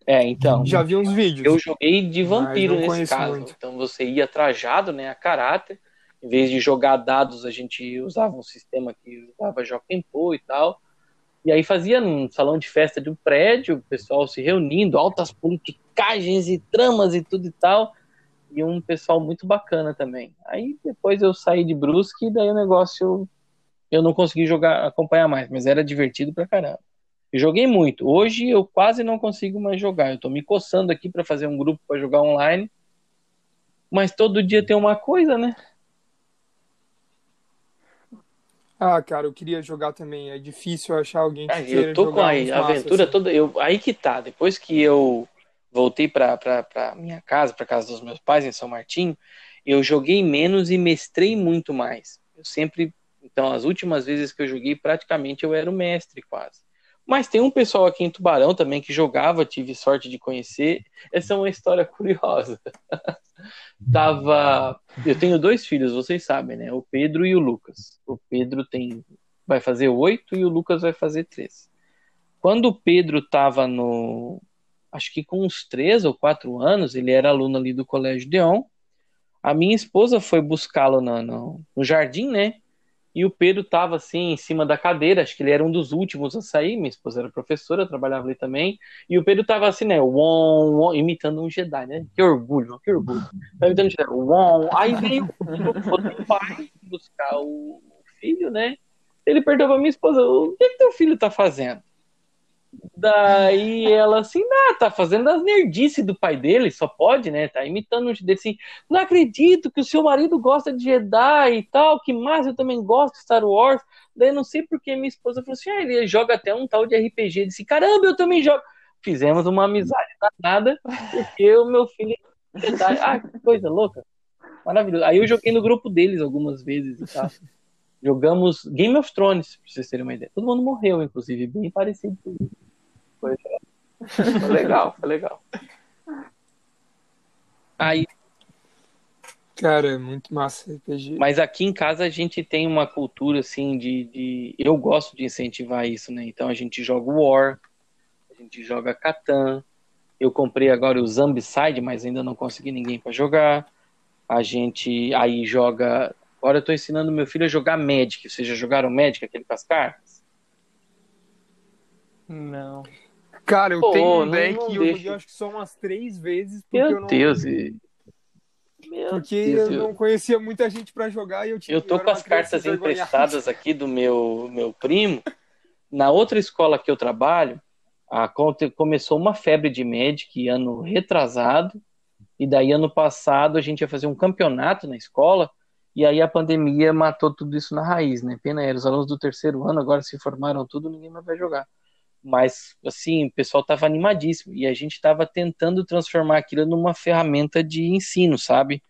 É, então. Já vi uns vídeos. Eu joguei de vampiro nesse caso. muito. Então você ia trajado, né, a caráter. Em vez de jogar dados, a gente usava um sistema que usava Pô e tal. E aí fazia num salão de festa de um prédio, o pessoal se reunindo, altas politicagens e tramas e tudo e tal. E um pessoal muito bacana também. Aí depois eu saí de Brusque e daí o negócio eu não consegui jogar, acompanhar mais, mas era divertido pra caramba. Eu joguei muito. Hoje eu quase não consigo mais jogar. Eu tô me coçando aqui pra fazer um grupo pra jogar online. Mas todo dia tem uma coisa, né? Ah, cara, eu queria jogar também. É difícil achar alguém que Ah, queira eu tô com a aventura assim. toda. Eu, aí que tá. Depois que eu voltei pra, pra, pra minha casa, pra casa dos meus pais em São Martinho, eu joguei menos e mestrei muito mais. Eu sempre. Então, as últimas vezes que eu joguei, praticamente eu era o mestre quase. Mas tem um pessoal aqui em Tubarão também que jogava, tive sorte de conhecer. Essa é uma história curiosa. (laughs) Tava. Eu tenho dois filhos, vocês sabem, né? O Pedro e o Lucas. O Pedro tem vai fazer oito e o Lucas vai fazer três. Quando o Pedro estava no, acho que com uns três ou quatro anos, ele era aluno ali do Colégio Deon. A minha esposa foi buscá-lo no, no, no jardim, né? E o Pedro estava assim em cima da cadeira, acho que ele era um dos últimos a sair. Minha esposa era professora, trabalhava ali também. E o Pedro estava assim, né? Imitando um Jedi, né? Que orgulho, que orgulho. Tava imitando um Jedi. Won. Aí veio o pai buscar o filho, né? Ele perguntou pra minha esposa: o que, que teu filho tá fazendo? Daí ela assim, tá fazendo as nerdices do pai dele, só pode, né? Tá imitando um dele assim, não acredito que o seu marido gosta de Jedi e tal, que mais eu também gosto de Star Wars. Daí não sei porque minha esposa falou assim, ah, ele joga até um tal de RPG. Eu disse, caramba, eu também jogo. Fizemos uma amizade danada, porque o meu filho é Jedi. Ah, que coisa louca. Maravilhoso. Aí eu joguei no grupo deles algumas vezes e tal. Jogamos Game of Thrones, pra vocês terem uma ideia. Todo mundo morreu, inclusive, bem parecido com isso. Foi, foi legal, foi legal. Aí. Cara, é muito massa RPG. Mas aqui em casa a gente tem uma cultura assim de, de. Eu gosto de incentivar isso, né? Então a gente joga War, a gente joga Catan. Eu comprei agora o Zombicide, mas ainda não consegui ninguém para jogar. A gente aí joga. Agora eu tô ensinando meu filho a jogar Magic. Vocês já jogaram Magic, aquele com as cartas? Não. Cara, eu Pô, tenho um deck e eu joguei acho que só umas três vezes. Porque Meu eu não, Deus, e- Meu Porque Deus, eu não conhecia muita gente pra jogar e eu tinha Eu tô com as cartas emprestadas aqui do meu, meu primo. Na outra escola que eu trabalho, a, começou uma febre de Magic ano retrasado, e daí ano passado a gente ia fazer um campeonato na escola, e aí a pandemia matou tudo isso na raiz, né? Pena era, os alunos do terceiro ano agora se formaram tudo, ninguém mais vai jogar. Mas, assim, o pessoal estava animadíssimo, e a gente estava tentando transformar aquilo numa ferramenta de ensino, sabe?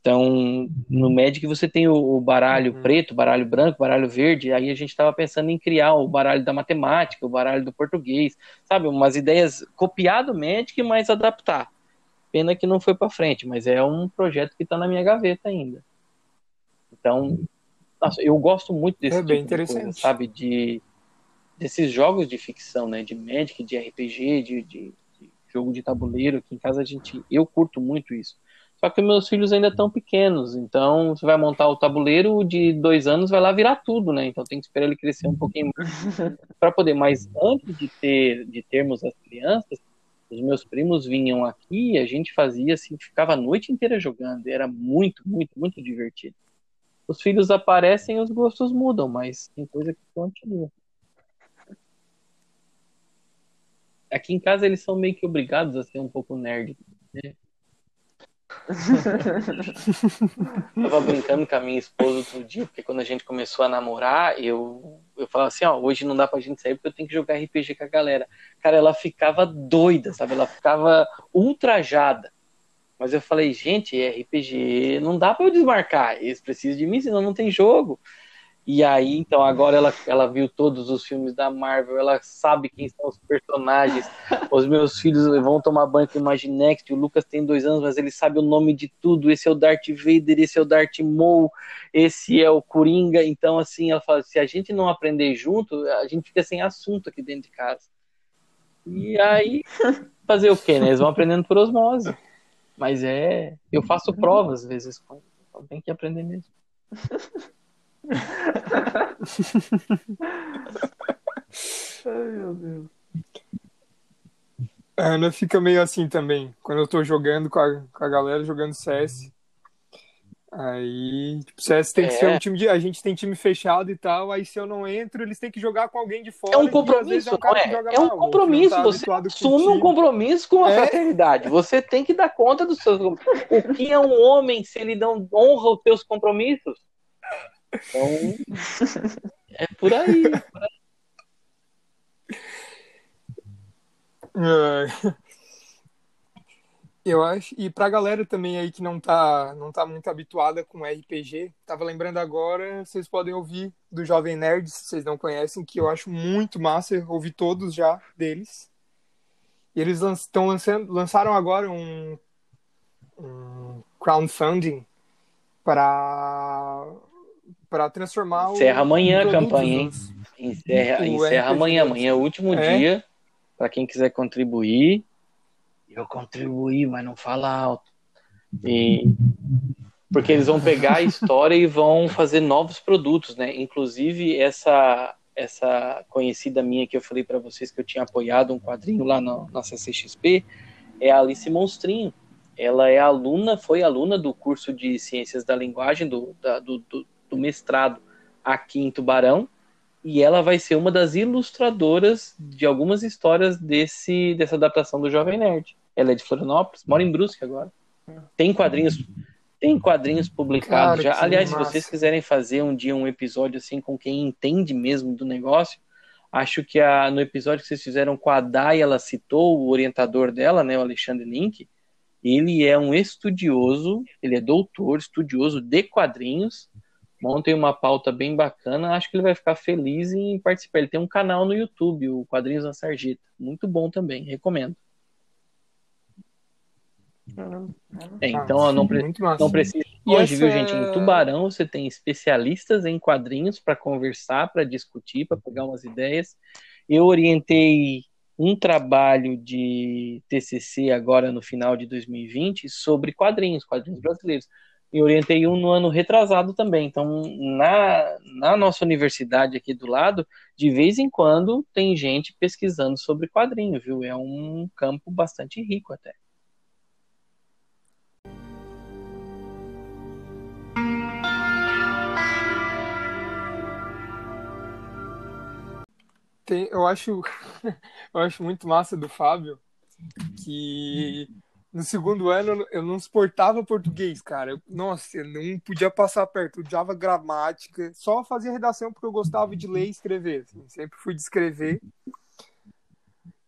Então, no Magic você tem o, o baralho Uhum. preto, baralho branco, baralho verde. Aí a gente estava pensando em criar o baralho da matemática, o baralho do português, sabe? Umas ideias copiar do Magic, mas adaptar. Pena que não foi para frente, mas é um projeto que está na minha gaveta ainda. Então, nossa, eu gosto muito desse É bem tipo coisa, sabe? De desses jogos de ficção, né? De Magic, de RPG, de, de- de jogo de tabuleiro. Aqui em casa a gente, eu curto muito isso. Só que meus filhos ainda estão pequenos, então você vai montar o tabuleiro de dois anos, vai lá virar tudo, né? Então tem que esperar ele crescer um pouquinho mais (laughs) para poder. Mas antes de ter, de termos as crianças, os meus primos vinham aqui e a gente fazia assim, ficava a noite inteira jogando. Era muito, muito, muito divertido. Os filhos aparecem e os gostos mudam, mas tem coisa que continua. Aqui em casa eles são meio que obrigados a ser um pouco nerd. Né? (laughs) Tava brincando com a minha esposa outro dia, porque quando a gente começou a namorar, eu, eu falava assim, ó, hoje não dá pra gente sair porque eu tenho que jogar RPG com a galera. Cara, ela ficava doida, sabe? Ela ficava ultrajada. Mas eu falei, gente, RPG não dá pra eu desmarcar, eles precisam de mim, senão não tem jogo. E aí, então, agora ela, ela viu todos os filmes da Marvel, ela sabe quem são os personagens. (laughs) Os meus filhos vão tomar banho com Imaginext, o Lucas tem dois anos, mas ele sabe o nome de tudo. Esse é o Darth Vader, esse é o Darth Maul, esse é o Coringa. Então, assim, ela fala, se a gente não aprender junto, a gente fica sem assunto aqui dentro de casa. E aí, (laughs) fazer o quê, né? Eles vão aprendendo por osmose. Mas é... Eu faço provas, às vezes, então tem que aprender mesmo. (laughs) Ai, meu Deus. A Ana fica meio assim também, quando eu tô jogando com a, com a galera, jogando CS. Aí, tipo, CS tem que É. ser um time de. A gente tem time fechado e tal, aí se eu não entro, eles têm que jogar com alguém de fora. É um e às vezes compromisso, é um que é? É um mal, compromisso, tá você assume um compromisso com a É. fraternidade. Você tem que dar conta dos seus O que é um homem se ele não honra os seus compromissos? Então, é por aí. É. (laughs) Eu acho, e pra galera também aí que não tá, não tá muito habituada com RPG, tava lembrando agora, vocês podem ouvir do Jovem Nerd, se vocês não conhecem, que eu acho muito massa, eu ouvi todos já deles. E eles estão lançando, lançaram agora um, um crowdfunding para para transformar o Encerra amanhã a campanha, hein? Encerra, O encerra RPG amanhã. Amanhã é o último É. dia para quem quiser contribuir. Eu contribuí, mas não fala alto. E porque eles vão pegar a história e vão fazer novos produtos, né? Inclusive essa essa conhecida minha que eu falei para vocês que eu tinha apoiado um quadrinho lá no, na CCXP é a Alice Monstrinho. Ela é aluna, foi aluna do curso de Ciências da Linguagem do, da, do, do, do mestrado aqui em Tubarão e ela vai ser uma das ilustradoras de algumas histórias desse dessa adaptação do Jovem Nerd. Ela é de Florianópolis, mora em Brusque agora. Tem quadrinhos tem quadrinhos publicados Cara, já. Aliás, massa. se vocês quiserem fazer um dia um episódio assim com quem entende mesmo do negócio, acho que a, no episódio que vocês fizeram com a Dai, ela citou o orientador dela, né, o Alexandre Link. Ele é um estudioso, ele é doutor, estudioso de quadrinhos. Montem uma pauta bem bacana, acho que ele vai ficar feliz em participar. Ele tem um canal no YouTube, o Quadrinhos na Sarjeta. Muito bom também, recomendo. É, então ah, não, pre não precisa longe, viu, gente? Em Tubarão você tem especialistas em quadrinhos para conversar, para discutir, para pegar umas ideias. Eu orientei um trabalho de TCC agora no final de 2020 sobre quadrinhos, quadrinhos brasileiros. E orientei um no ano retrasado também. Então, na, na nossa universidade aqui do lado, de vez em quando tem gente pesquisando sobre quadrinhos, viu? É um campo bastante rico até. Tem, eu acho (laughs) eu acho muito massa do Fábio que no segundo ano eu não suportava português, cara. Eu, nossa, eu não podia passar perto. Eu odiava gramática. Só fazia redação porque eu gostava de ler e escrever. Assim. Sempre fui de escrever.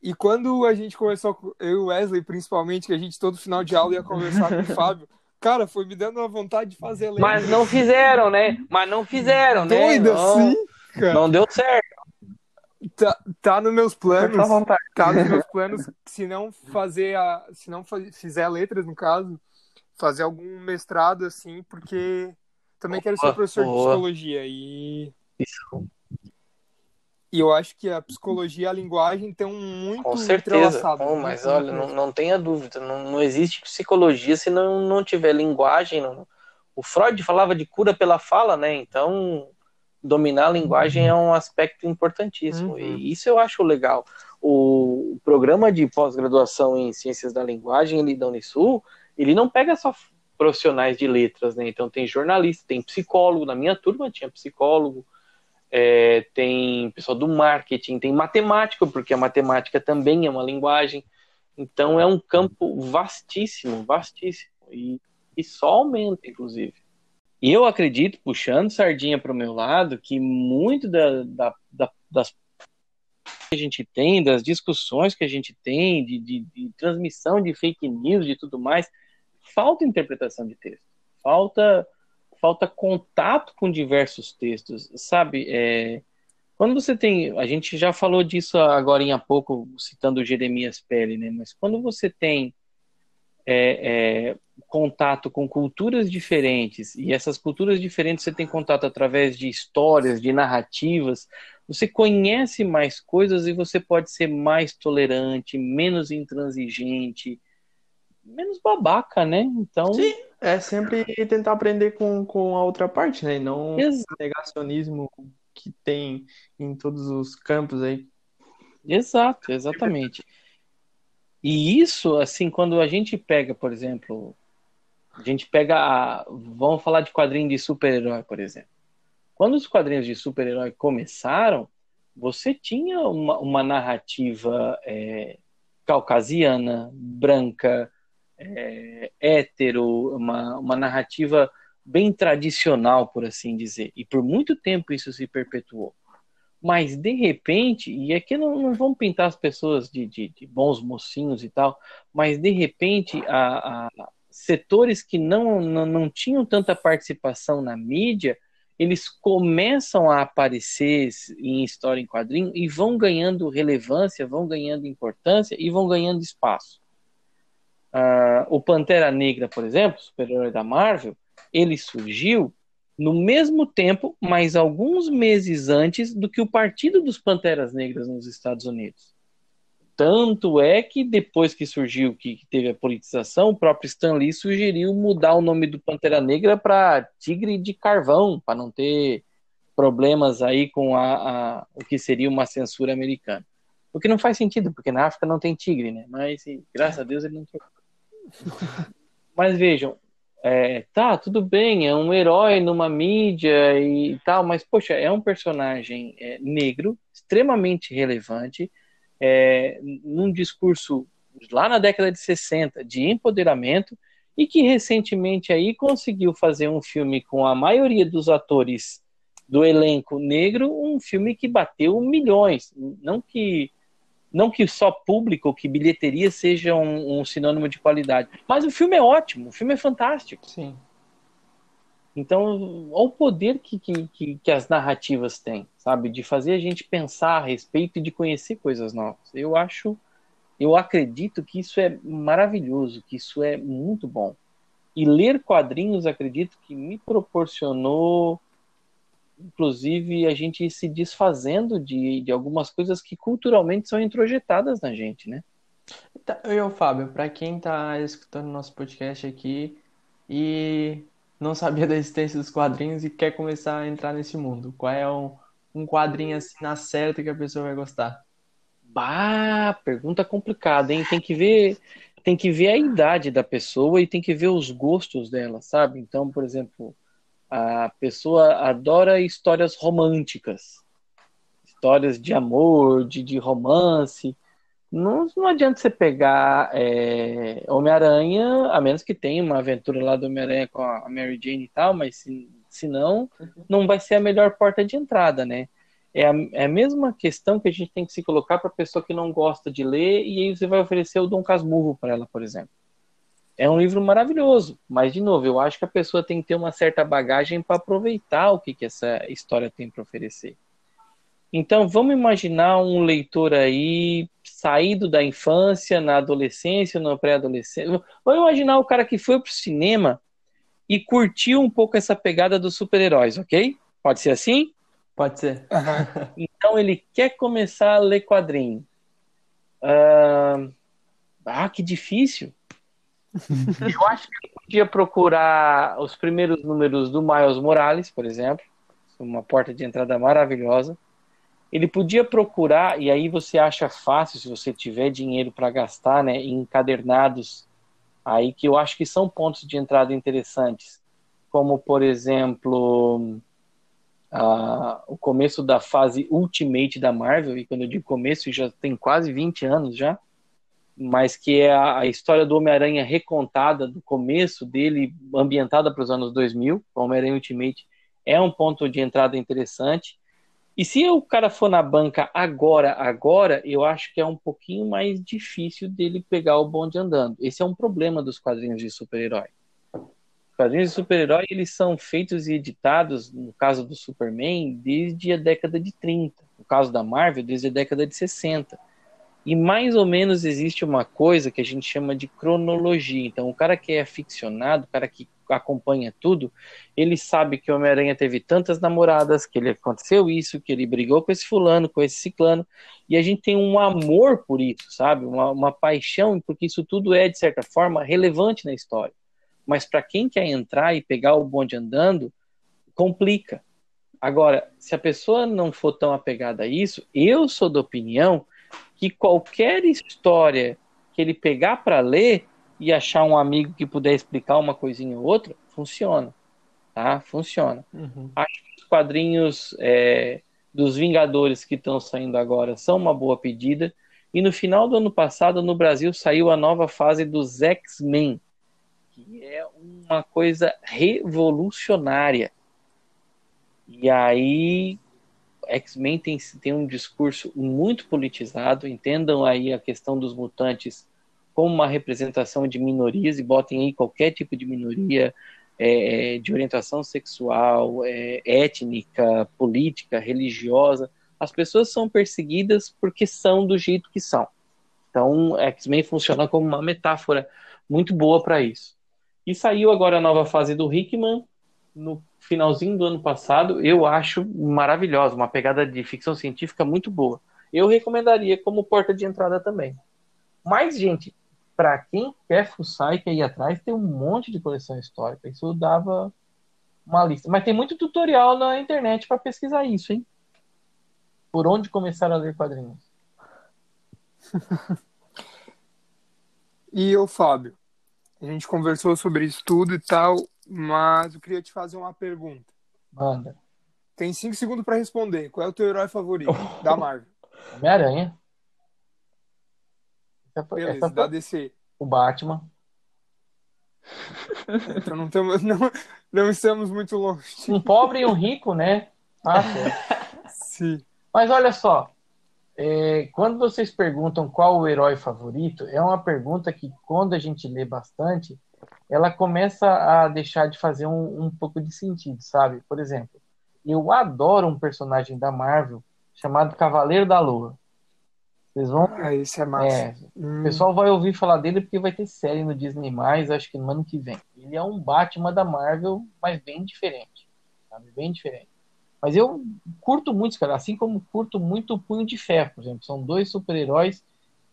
E quando a gente começou, eu e o Wesley principalmente, que a gente todo final de aula ia conversar com o Fábio, cara, foi me dando uma vontade de fazer ler. Mas não fizeram, né? Mas não fizeram, né? Doido não, assim, cara. Não deu certo. Tá, tá nos meus planos. Tá nos meus planos, se não fazer a. Se não fizer letras, no caso, fazer algum mestrado, assim, porque também Opa, quero ser professor boa. de psicologia. E. Isso. E eu acho que a psicologia e a linguagem estão muito Com certeza. Bom, mas olha, não, não tenha dúvida, não, não existe psicologia se não, não tiver linguagem. Não... O Freud falava de cura pela fala, né? Então, dominar a linguagem é um aspecto importantíssimo. Uhum. E isso eu acho legal. O, programa de pós-graduação em Ciências da Linguagem, ele da Unisul, ele não pega só profissionais de letras, né? Então tem jornalista, tem psicólogo, na minha turma tinha psicólogo, é, tem pessoal do marketing, tem matemática, porque a matemática também é uma linguagem. Então é um campo vastíssimo, vastíssimo. E, e só aumenta, inclusive. E eu acredito, puxando sardinha para o meu lado, que muito da, da, da, das que a gente tem, das discussões que a gente tem, de, de, de, transmissão de fake news, de tudo mais, falta interpretação de texto, falta falta contato com diversos textos, sabe? É, quando você tem, a gente já falou disso agora em há pouco, citando Jeremias Pele, né? Mas quando você tem é, é, contato com culturas diferentes, e essas culturas diferentes você tem contato através de histórias, de narrativas, você conhece mais coisas e você pode ser mais tolerante, menos intransigente, menos babaca, né? Então. Sim, é sempre tentar aprender com, com a outra parte, né? E não o negacionismo que tem em todos os campos aí. Exato, exatamente. E isso, assim, quando a gente pega, por exemplo, a gente pega a, vamos falar de quadrinho de super-herói, por exemplo. Quando os quadrinhos de super-herói começaram, você tinha uma, uma narrativa é, caucasiana, branca, é, hétero, uma, uma narrativa bem tradicional, por assim dizer. E por muito tempo isso se perpetuou. Mas, de repente, e aqui não, não vamos pintar as pessoas de, de, de, bons mocinhos e tal, mas, de repente, a, a setores que não, não, não tinham tanta participação na mídia, eles começam a aparecer em história em quadrinho e vão ganhando relevância, vão ganhando importância e vão ganhando espaço. Uh, o Pantera Negra, por exemplo, super-herói da Marvel, ele surgiu no mesmo tempo, mas alguns meses antes do que o Partido dos Panteras Negras nos Estados Unidos. Tanto é que depois que surgiu, que teve a politização, o próprio Stan Lee sugeriu mudar o nome do Pantera Negra para Tigre de Carvão, para não ter problemas aí com a, a, o que seria uma censura americana. O que não faz sentido, porque na África não tem tigre, né? Mas graças a Deus ele não (laughs) Mas vejam, é, tá, tudo bem, é um herói numa mídia e tal, mas poxa, é um personagem é, negro, extremamente relevante, é, num discurso lá na década de 60 de empoderamento e que recentemente aí conseguiu fazer um filme com a maioria dos atores do elenco negro, um filme que bateu milhões, não que não que só público, que bilheteria seja um, um, sinônimo de qualidade. Mas o filme é ótimo, o filme é fantástico. Sim. Então, olha o poder que, que, que, que, as narrativas têm, sabe? De fazer a gente pensar a respeito e de conhecer coisas novas. Eu acho, eu acredito que isso é maravilhoso, que isso é muito bom. E ler quadrinhos, acredito que me proporcionou inclusive, a gente se desfazendo de, de algumas coisas que culturalmente são introjetadas na gente, né? Tá, eu, Fábio, para quem está escutando nosso podcast aqui e não (laughs) sabia da existência dos quadrinhos e quer começar a entrar nesse mundo, qual é um, um quadrinho assim na certa que a pessoa vai gostar? Bah, pergunta complicada, hein? Tem que ver, tem que ver a idade da pessoa e tem que ver os gostos dela, sabe? Então, por exemplo, a pessoa adora histórias românticas, histórias de amor, de, de romance. Não, não adianta você pegar é, Homem-Aranha, a menos que tenha uma aventura lá do Homem-Aranha com a Mary Jane e tal, mas se, se não, não vai ser a melhor porta de entrada, né? É a, é a mesma questão que a gente tem que se colocar para a pessoa que não gosta de ler, e aí você vai oferecer o Dom Casmurro para ela, por exemplo. É um livro maravilhoso, mas de novo, eu acho que a pessoa tem que ter uma certa bagagem para aproveitar o que, que essa história tem para oferecer. Então, vamos imaginar um leitor aí saído da infância, na adolescência, na pré-adolescência. Vamos imaginar o cara que foi para o cinema e curtiu um pouco essa pegada dos super-heróis, ok? Pode ser assim? Pode ser. então, ele quer começar a ler quadrinho. Ah, que difícil. (laughs) Eu acho que ele podia procurar os primeiros números do Miles Morales, por exemplo, uma porta de entrada maravilhosa. Ele podia procurar, e aí você acha fácil, se você tiver dinheiro para gastar, né, em encadernados, aí que eu acho que são pontos de entrada interessantes, como, por exemplo, o começo da fase Ultimate da Marvel, e quando eu digo começo, já tem quase 20 anos já, mas que é a, história do Homem-Aranha recontada do começo dele, ambientada para os anos 2000, o Homem-Aranha Ultimate é um ponto de entrada interessante. E se o cara for na banca agora, agora, eu acho que é um pouquinho mais difícil dele pegar o bonde andando. Esse é um problema dos quadrinhos de super-herói. Os quadrinhos de super-herói, eles são feitos e editados, no caso do Superman, desde a década de 30. No caso da Marvel, desde a década de 60 e mais ou menos existe uma coisa que a gente chama de cronologia. Então, o cara que é aficionado, o cara que acompanha tudo, ele sabe que o Homem-Aranha teve tantas namoradas, que ele aconteceu isso, que ele brigou com esse fulano, com esse ciclano, e a gente tem um amor por isso, sabe? Uma, uma paixão, porque isso tudo é, de certa forma, relevante na história. Mas para quem quer entrar e pegar o bonde andando, complica. Agora, se a pessoa não for tão apegada a isso, eu sou da opinião que qualquer história que ele pegar para ler e achar um amigo que puder explicar uma coisinha ou outra, funciona. Tá? Funciona. Uhum. Acho que os quadrinhos é, dos Vingadores que estão saindo agora são uma boa pedida. E no final do ano passado, no Brasil, saiu a nova fase dos X-Men, que é uma coisa revolucionária. E aí X-Men tem, tem um discurso muito politizado, entendam aí a questão dos mutantes como uma representação de minorias e botem aí qualquer tipo de minoria é, é, de orientação sexual, é, étnica, política, religiosa. As pessoas são perseguidas porque são do jeito que são. Então, X-Men funciona como uma metáfora muito boa para isso. E saiu agora a nova fase do Hickman, no finalzinho do ano passado, eu acho maravilhosa, uma pegada de ficção científica muito boa. eu recomendaria como porta de entrada também. Mas, gente, para quem quer fuçar e quer ir atrás, tem um monte de coleção histórica. Isso dava uma lista. Mas tem muito tutorial na internet para pesquisar isso, hein? Por onde começar a ler quadrinhos? (laughs) E eu, Fábio, a gente conversou sobre isso tudo e tal, mas eu queria te fazer uma pergunta. Manda. Tem cinco segundos para responder. Qual é o teu herói favorito (laughs) da Marvel? Homem-Aranha. Essa foi- Beleza, essa da foi DC. o Batman. Então não, tamo, (laughs) não, não estamos muito longe. Um pobre e um rico, né? Ah. Sim. Mas olha só, é, quando vocês perguntam qual o herói favorito, é uma pergunta que, quando a gente lê bastante, ela começa a deixar de fazer um, um pouco de sentido, sabe? Por exemplo, eu adoro um personagem da Marvel chamado Cavaleiro da Lua. Vocês vão. Ah, esse é massa. É, Hum, o pessoal vai ouvir falar dele porque vai ter série no Disney+, acho que no ano que vem. Ele é um Batman da Marvel, mas bem diferente. Sabe? Bem diferente. Mas eu curto muito, cara. Assim como curto muito o Punho de Ferro, por exemplo. São dois super-heróis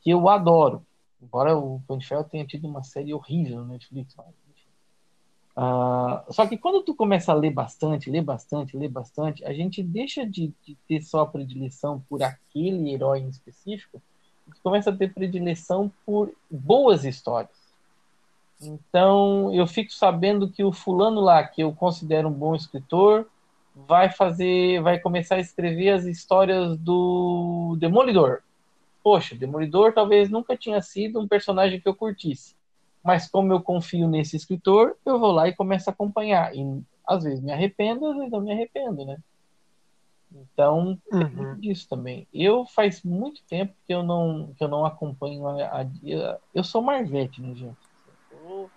que eu adoro. Embora o Ferro tenha tido uma série horrível no Netflix. Mas. Ah, só que quando tu começa a ler bastante, ler bastante, ler bastante, a gente deixa de, de ter só predileção por aquele herói em específico gente começa a ter predileção por boas histórias. Então, eu fico sabendo que o fulano lá, que eu considero um bom escritor, vai fazer, vai começar a escrever as histórias do Demolidor. Poxa, Demolidor talvez nunca tinha sido um personagem que eu curtisse. Mas como eu confio nesse escritor, eu vou lá e começo a acompanhar. E às vezes me arrependo, às vezes não me arrependo, né? Então, uhum. disso também. Eu faz muito tempo que eu não que eu não acompanho a, a- eu sou Marvete, né, gente? Eu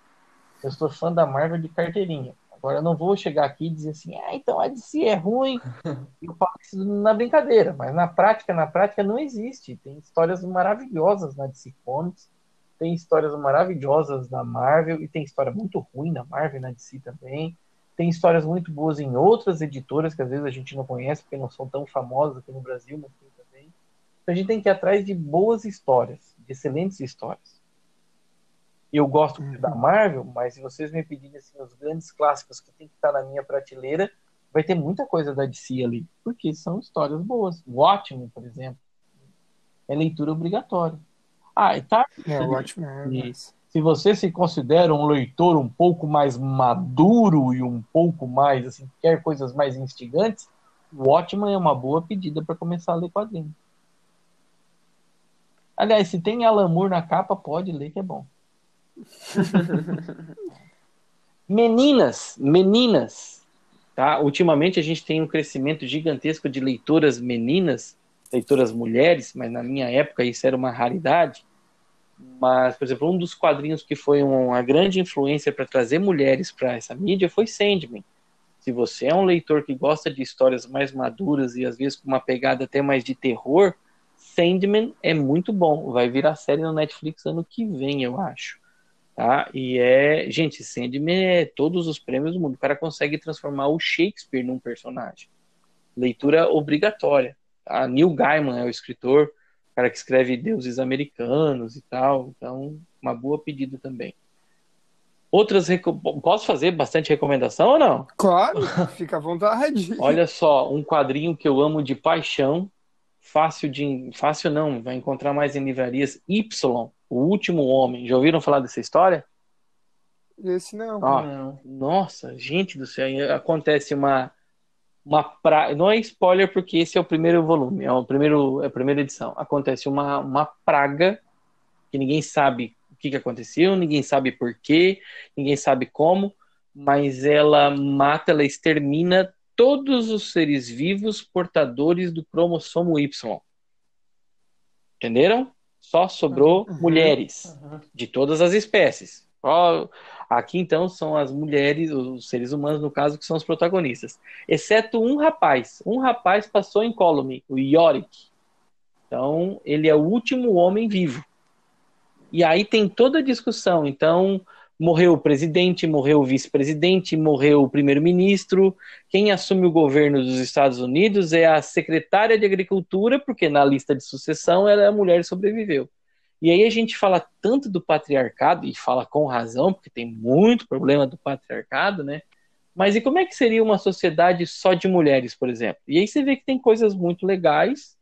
eu sou fã da Marvel de carteirinha. Agora eu não vou chegar aqui e dizer assim, ah, então a DC é ruim. (laughs) Eu falo isso na brincadeira, mas na prática, na prática não existe. Tem histórias maravilhosas na DC Comics, tem histórias maravilhosas na Marvel e tem história muito ruim na Marvel e na DC também. Tem histórias muito boas em outras editoras que às vezes a gente não conhece porque não são tão famosas aqui no Brasil, mas tem também. Então a gente tem que ir atrás de boas histórias, de excelentes histórias. Eu gosto muito da Marvel, mas se vocês me pedirem assim, os grandes clássicos que tem que estar na minha prateleira, vai ter muita coisa da DC ali, porque são histórias boas. Watchmen, por exemplo, é leitura obrigatória. Ah, e tá É ótimo. É, se você se considera um leitor um pouco mais maduro e um pouco mais, assim, quer coisas mais instigantes, o Watchman é uma boa pedida para começar a ler quadrinhos. Aliás, se tem Alan Moore na capa, pode ler que é bom. Meninas, meninas, tá? Ultimamente a gente tem um crescimento gigantesco de leitoras meninas, leitoras mulheres, mas na minha época isso era uma raridade. Mas, por exemplo, um dos quadrinhos que foi uma grande influência para trazer mulheres para essa mídia foi Sandman. Se você é um leitor que gosta de histórias mais maduras e às vezes com uma pegada até mais de terror, Sandman é muito bom. Vai virar série no Netflix ano que vem, eu acho. Tá? E é, gente, Sandman é todos os prêmios do mundo. O cara consegue transformar o Shakespeare num personagem. Leitura obrigatória. Tá? Neil Gaiman é o escritor, o cara que escreve Deuses Americanos e tal. Então, uma boa pedida também. Outras reco- posso fazer bastante recomendação ou não? Claro, (laughs) fica à vontade. Olha só, um quadrinho que eu amo de paixão, fácil de fácil não, vai encontrar mais em livrarias. Y, o último homem. Já ouviram falar dessa história? Esse não. Ó, Não. Nossa, gente do céu, acontece uma uma pra... não é spoiler porque esse é o primeiro volume, é o primeiro é a primeira edição. Acontece uma uma praga que ninguém sabe o que que aconteceu, ninguém sabe por quê, ninguém sabe como, mas ela mata, ela extermina todos os seres vivos portadores do cromossomo Y. Entenderam? Só sobrou Uhum. mulheres Uhum. de todas as espécies. Ó, Aqui então são as mulheres, os seres humanos, no caso, que são os protagonistas. Exceto um rapaz. Um rapaz passou incólume, o Yorick. Então, ele é o último homem vivo. E aí tem toda a discussão. Então, morreu o presidente, morreu o vice-presidente, morreu o primeiro-ministro. Quem assume o governo dos Estados Unidos é a secretária de Agricultura, porque na lista de sucessão ela é a mulher que sobreviveu. E aí a gente fala tanto do patriarcado, e fala com razão, porque tem muito problema do patriarcado, né? Mas e como é que seria uma sociedade só de mulheres, por exemplo? E aí você vê que tem coisas muito legais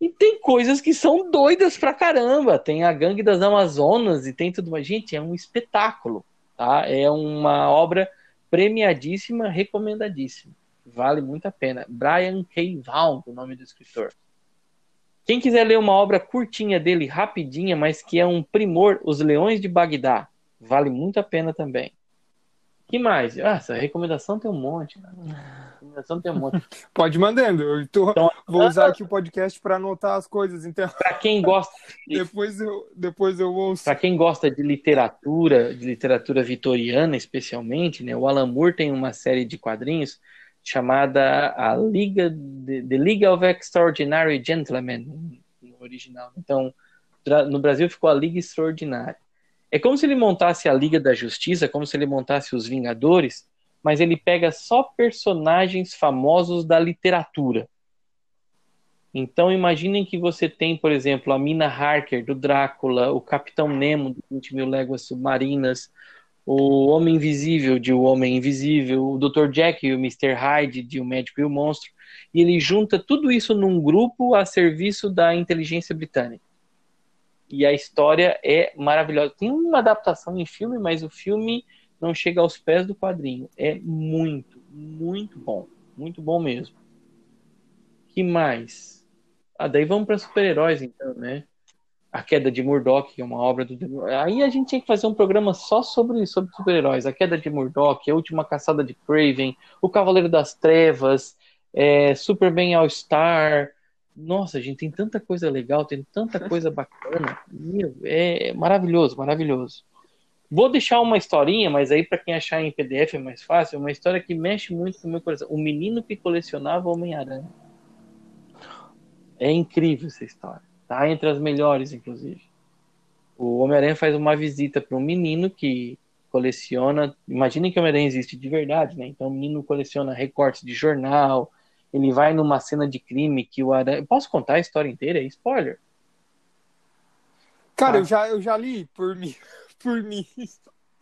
e tem coisas que são doidas pra caramba. Tem a Gangue das Amazonas e tem tudo mais. Gente, é um espetáculo, tá? É uma obra premiadíssima, recomendadíssima. Vale muito a pena. Brian K. Vaughan, o nome do escritor. Quem quiser ler uma obra curtinha dele, rapidinha, mas que é um primor, Os Leões de Bagdá, vale muito a pena também que mais? Ah, essa recomendação tem um monte. Recomendação tem um monte. (laughs) Pode mandando. Eu tô, então, vou usar aqui o podcast para anotar as coisas. Então, para quem gosta, de... depois eu depois eu ouço. Para quem gosta de literatura, de literatura vitoriana, especialmente, né? O Alan Moore tem uma série de quadrinhos chamada a Liga The League of Extraordinary Gentlemen no original. Então, no Brasil ficou a Liga Extraordinária. É como se ele montasse a Liga da Justiça, como se ele montasse os Vingadores, mas ele pega só personagens famosos da literatura. Então imaginem que você tem, por exemplo, a Mina Harker do Drácula, o Capitão Nemo do 20 Mil Léguas Submarinas, o Homem Invisível de O Homem Invisível, o Dr. Jack e o Mr. Hyde de O Médico e o Monstro, e ele junta tudo isso num grupo a serviço da inteligência britânica e a história é maravilhosa. Tem uma adaptação em filme, mas o filme não chega aos pés do quadrinho. É muito, muito bom. Muito bom mesmo. que mais? Ah, daí vamos para super-heróis, então, né? A Queda de Murdoch, que é uma obra do. Aí a gente tinha que fazer um programa só sobre, sobre super-heróis. A Queda de Murdoch, A Última Caçada de Craven, O Cavaleiro das Trevas, é, Superman All-Star, nossa, gente, tem tanta coisa legal, tem tanta coisa bacana. Meu, é maravilhoso, maravilhoso. Vou deixar uma historinha, mas aí para quem achar em PDF é mais fácil, uma história que mexe muito com o meu coração. O menino que colecionava Homem-Aranha. É incrível essa história. Tá entre as melhores, inclusive. O Homem-Aranha faz uma visita para um menino que coleciona. Imaginem que o Homem-Aranha existe de verdade, né? Então o menino coleciona recortes de jornal, ele vai numa cena de crime que o Aranha. Posso contar a história inteira? É spoiler. Cara, ah. eu, já, eu já li por mim. (laughs) Por mim.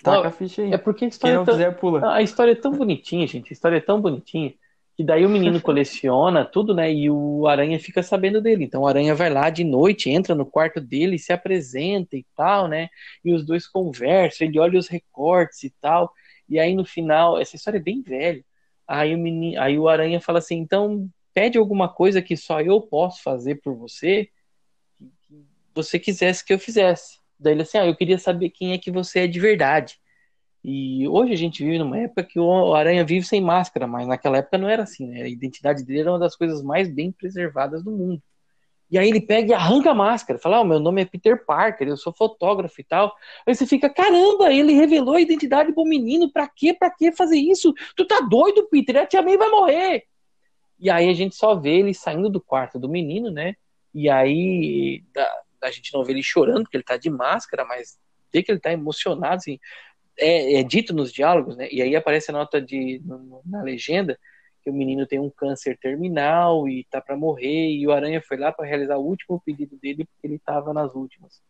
Taca a ficha aí. É porque a história. Quem não tão... quiser, pula. A história é tão bonitinha, gente. A história é tão bonitinha. Que daí o menino (laughs) coleciona tudo, né? E o Aranha fica sabendo dele. Então o Aranha vai lá de noite, entra no quarto dele, se apresenta e tal, né? E os dois conversam, ele olha os recortes e tal. E aí no final, essa história é bem velha. Aí o, menino, aí o Aranha fala assim: então pede alguma coisa que só eu posso fazer por você, que você quisesse que eu fizesse. Daí ele assim: ah, eu queria saber quem é que você é de verdade. E hoje a gente vive numa época que o Aranha vive sem máscara, mas naquela época não era assim, né? A identidade dele era uma das coisas mais bem preservadas do mundo. E aí ele pega e arranca a máscara, fala: oh, meu nome é Peter Parker, eu sou fotógrafo e tal. Aí você fica: caramba, ele revelou a identidade pro menino, pra quê? Pra que fazer isso? Tu tá doido, Peter? A tia May vai morrer. E aí a gente só vê ele saindo do quarto do menino, né? E aí a gente não vê ele chorando, porque ele tá de máscara, mas vê que ele tá emocionado, assim. É, é dito nos diálogos, né? E aí aparece a nota de, na legenda que o menino tem um câncer terminal e tá para morrer e o Aranha foi lá para realizar o último pedido dele porque ele tava nas últimas.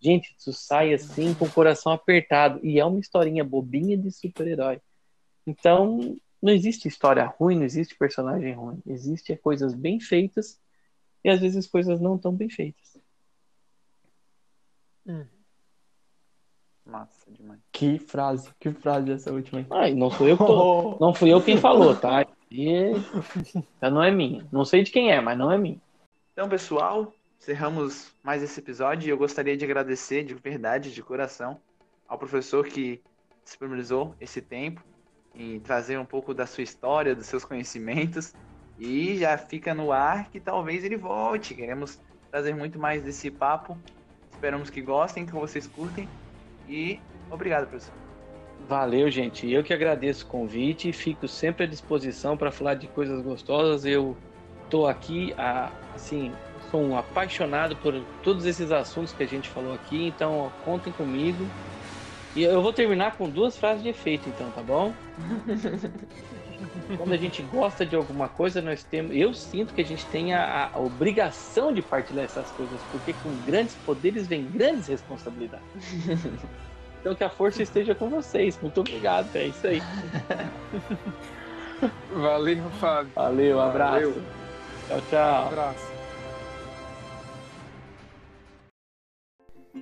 Gente, isso sai assim com o coração apertado e é uma historinha bobinha de super-herói. Então, não existe história ruim, não existe personagem ruim. Existe coisas bem feitas e às vezes coisas não tão bem feitas. Hum. Massa demais. Que frase, que frase essa última aí. Ai, não sou eu que tô, (laughs) não fui eu quem falou, tá? E não é minha. Não sei de quem é, mas não é minha. Então, pessoal, encerramos mais esse episódio e eu gostaria de agradecer de verdade, de coração, ao professor que disponibilizou esse tempo em trazer um pouco da sua história, dos seus conhecimentos. E já fica no ar que talvez ele volte. Queremos trazer muito mais desse papo. Esperamos que gostem, que vocês curtem. E obrigado, professor. Valeu, gente. Eu que agradeço o convite e fico sempre à disposição para falar de coisas gostosas. Eu estou aqui, assim, sou um apaixonado por todos esses assuntos que a gente falou aqui, então contem comigo. E eu vou terminar com duas frases de efeito, então, tá bom? (laughs) Quando a gente gosta de alguma coisa, nós temos. Eu sinto que a gente tem a, a obrigação de partilhar essas coisas, porque com grandes poderes vem grandes responsabilidades. (laughs) Então que a força esteja com vocês. Muito obrigado. É isso aí. Valeu, Fábio. Valeu, abraço. Valeu. Tchau, tchau. abraço.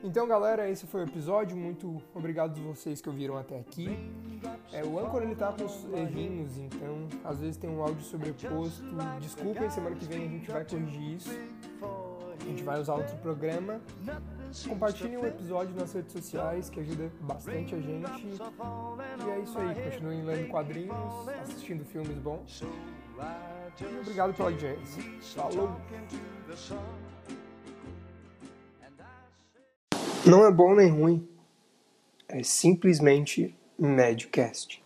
Então, galera, esse foi o episódio. Muito obrigado a vocês que ouviram até aqui. É, o Anchor ele tá com os errinhos, então às vezes tem um áudio sobreposto. Desculpem, semana que vem a gente vai corrigir isso. A gente vai usar outro programa. Compartilhem o episódio nas redes sociais, que ajuda bastante a gente. E é isso aí. Continuem lendo quadrinhos, assistindo filmes bons. E obrigado pela audiência. Falou! Não é bom nem ruim. É simplesmente Medcast.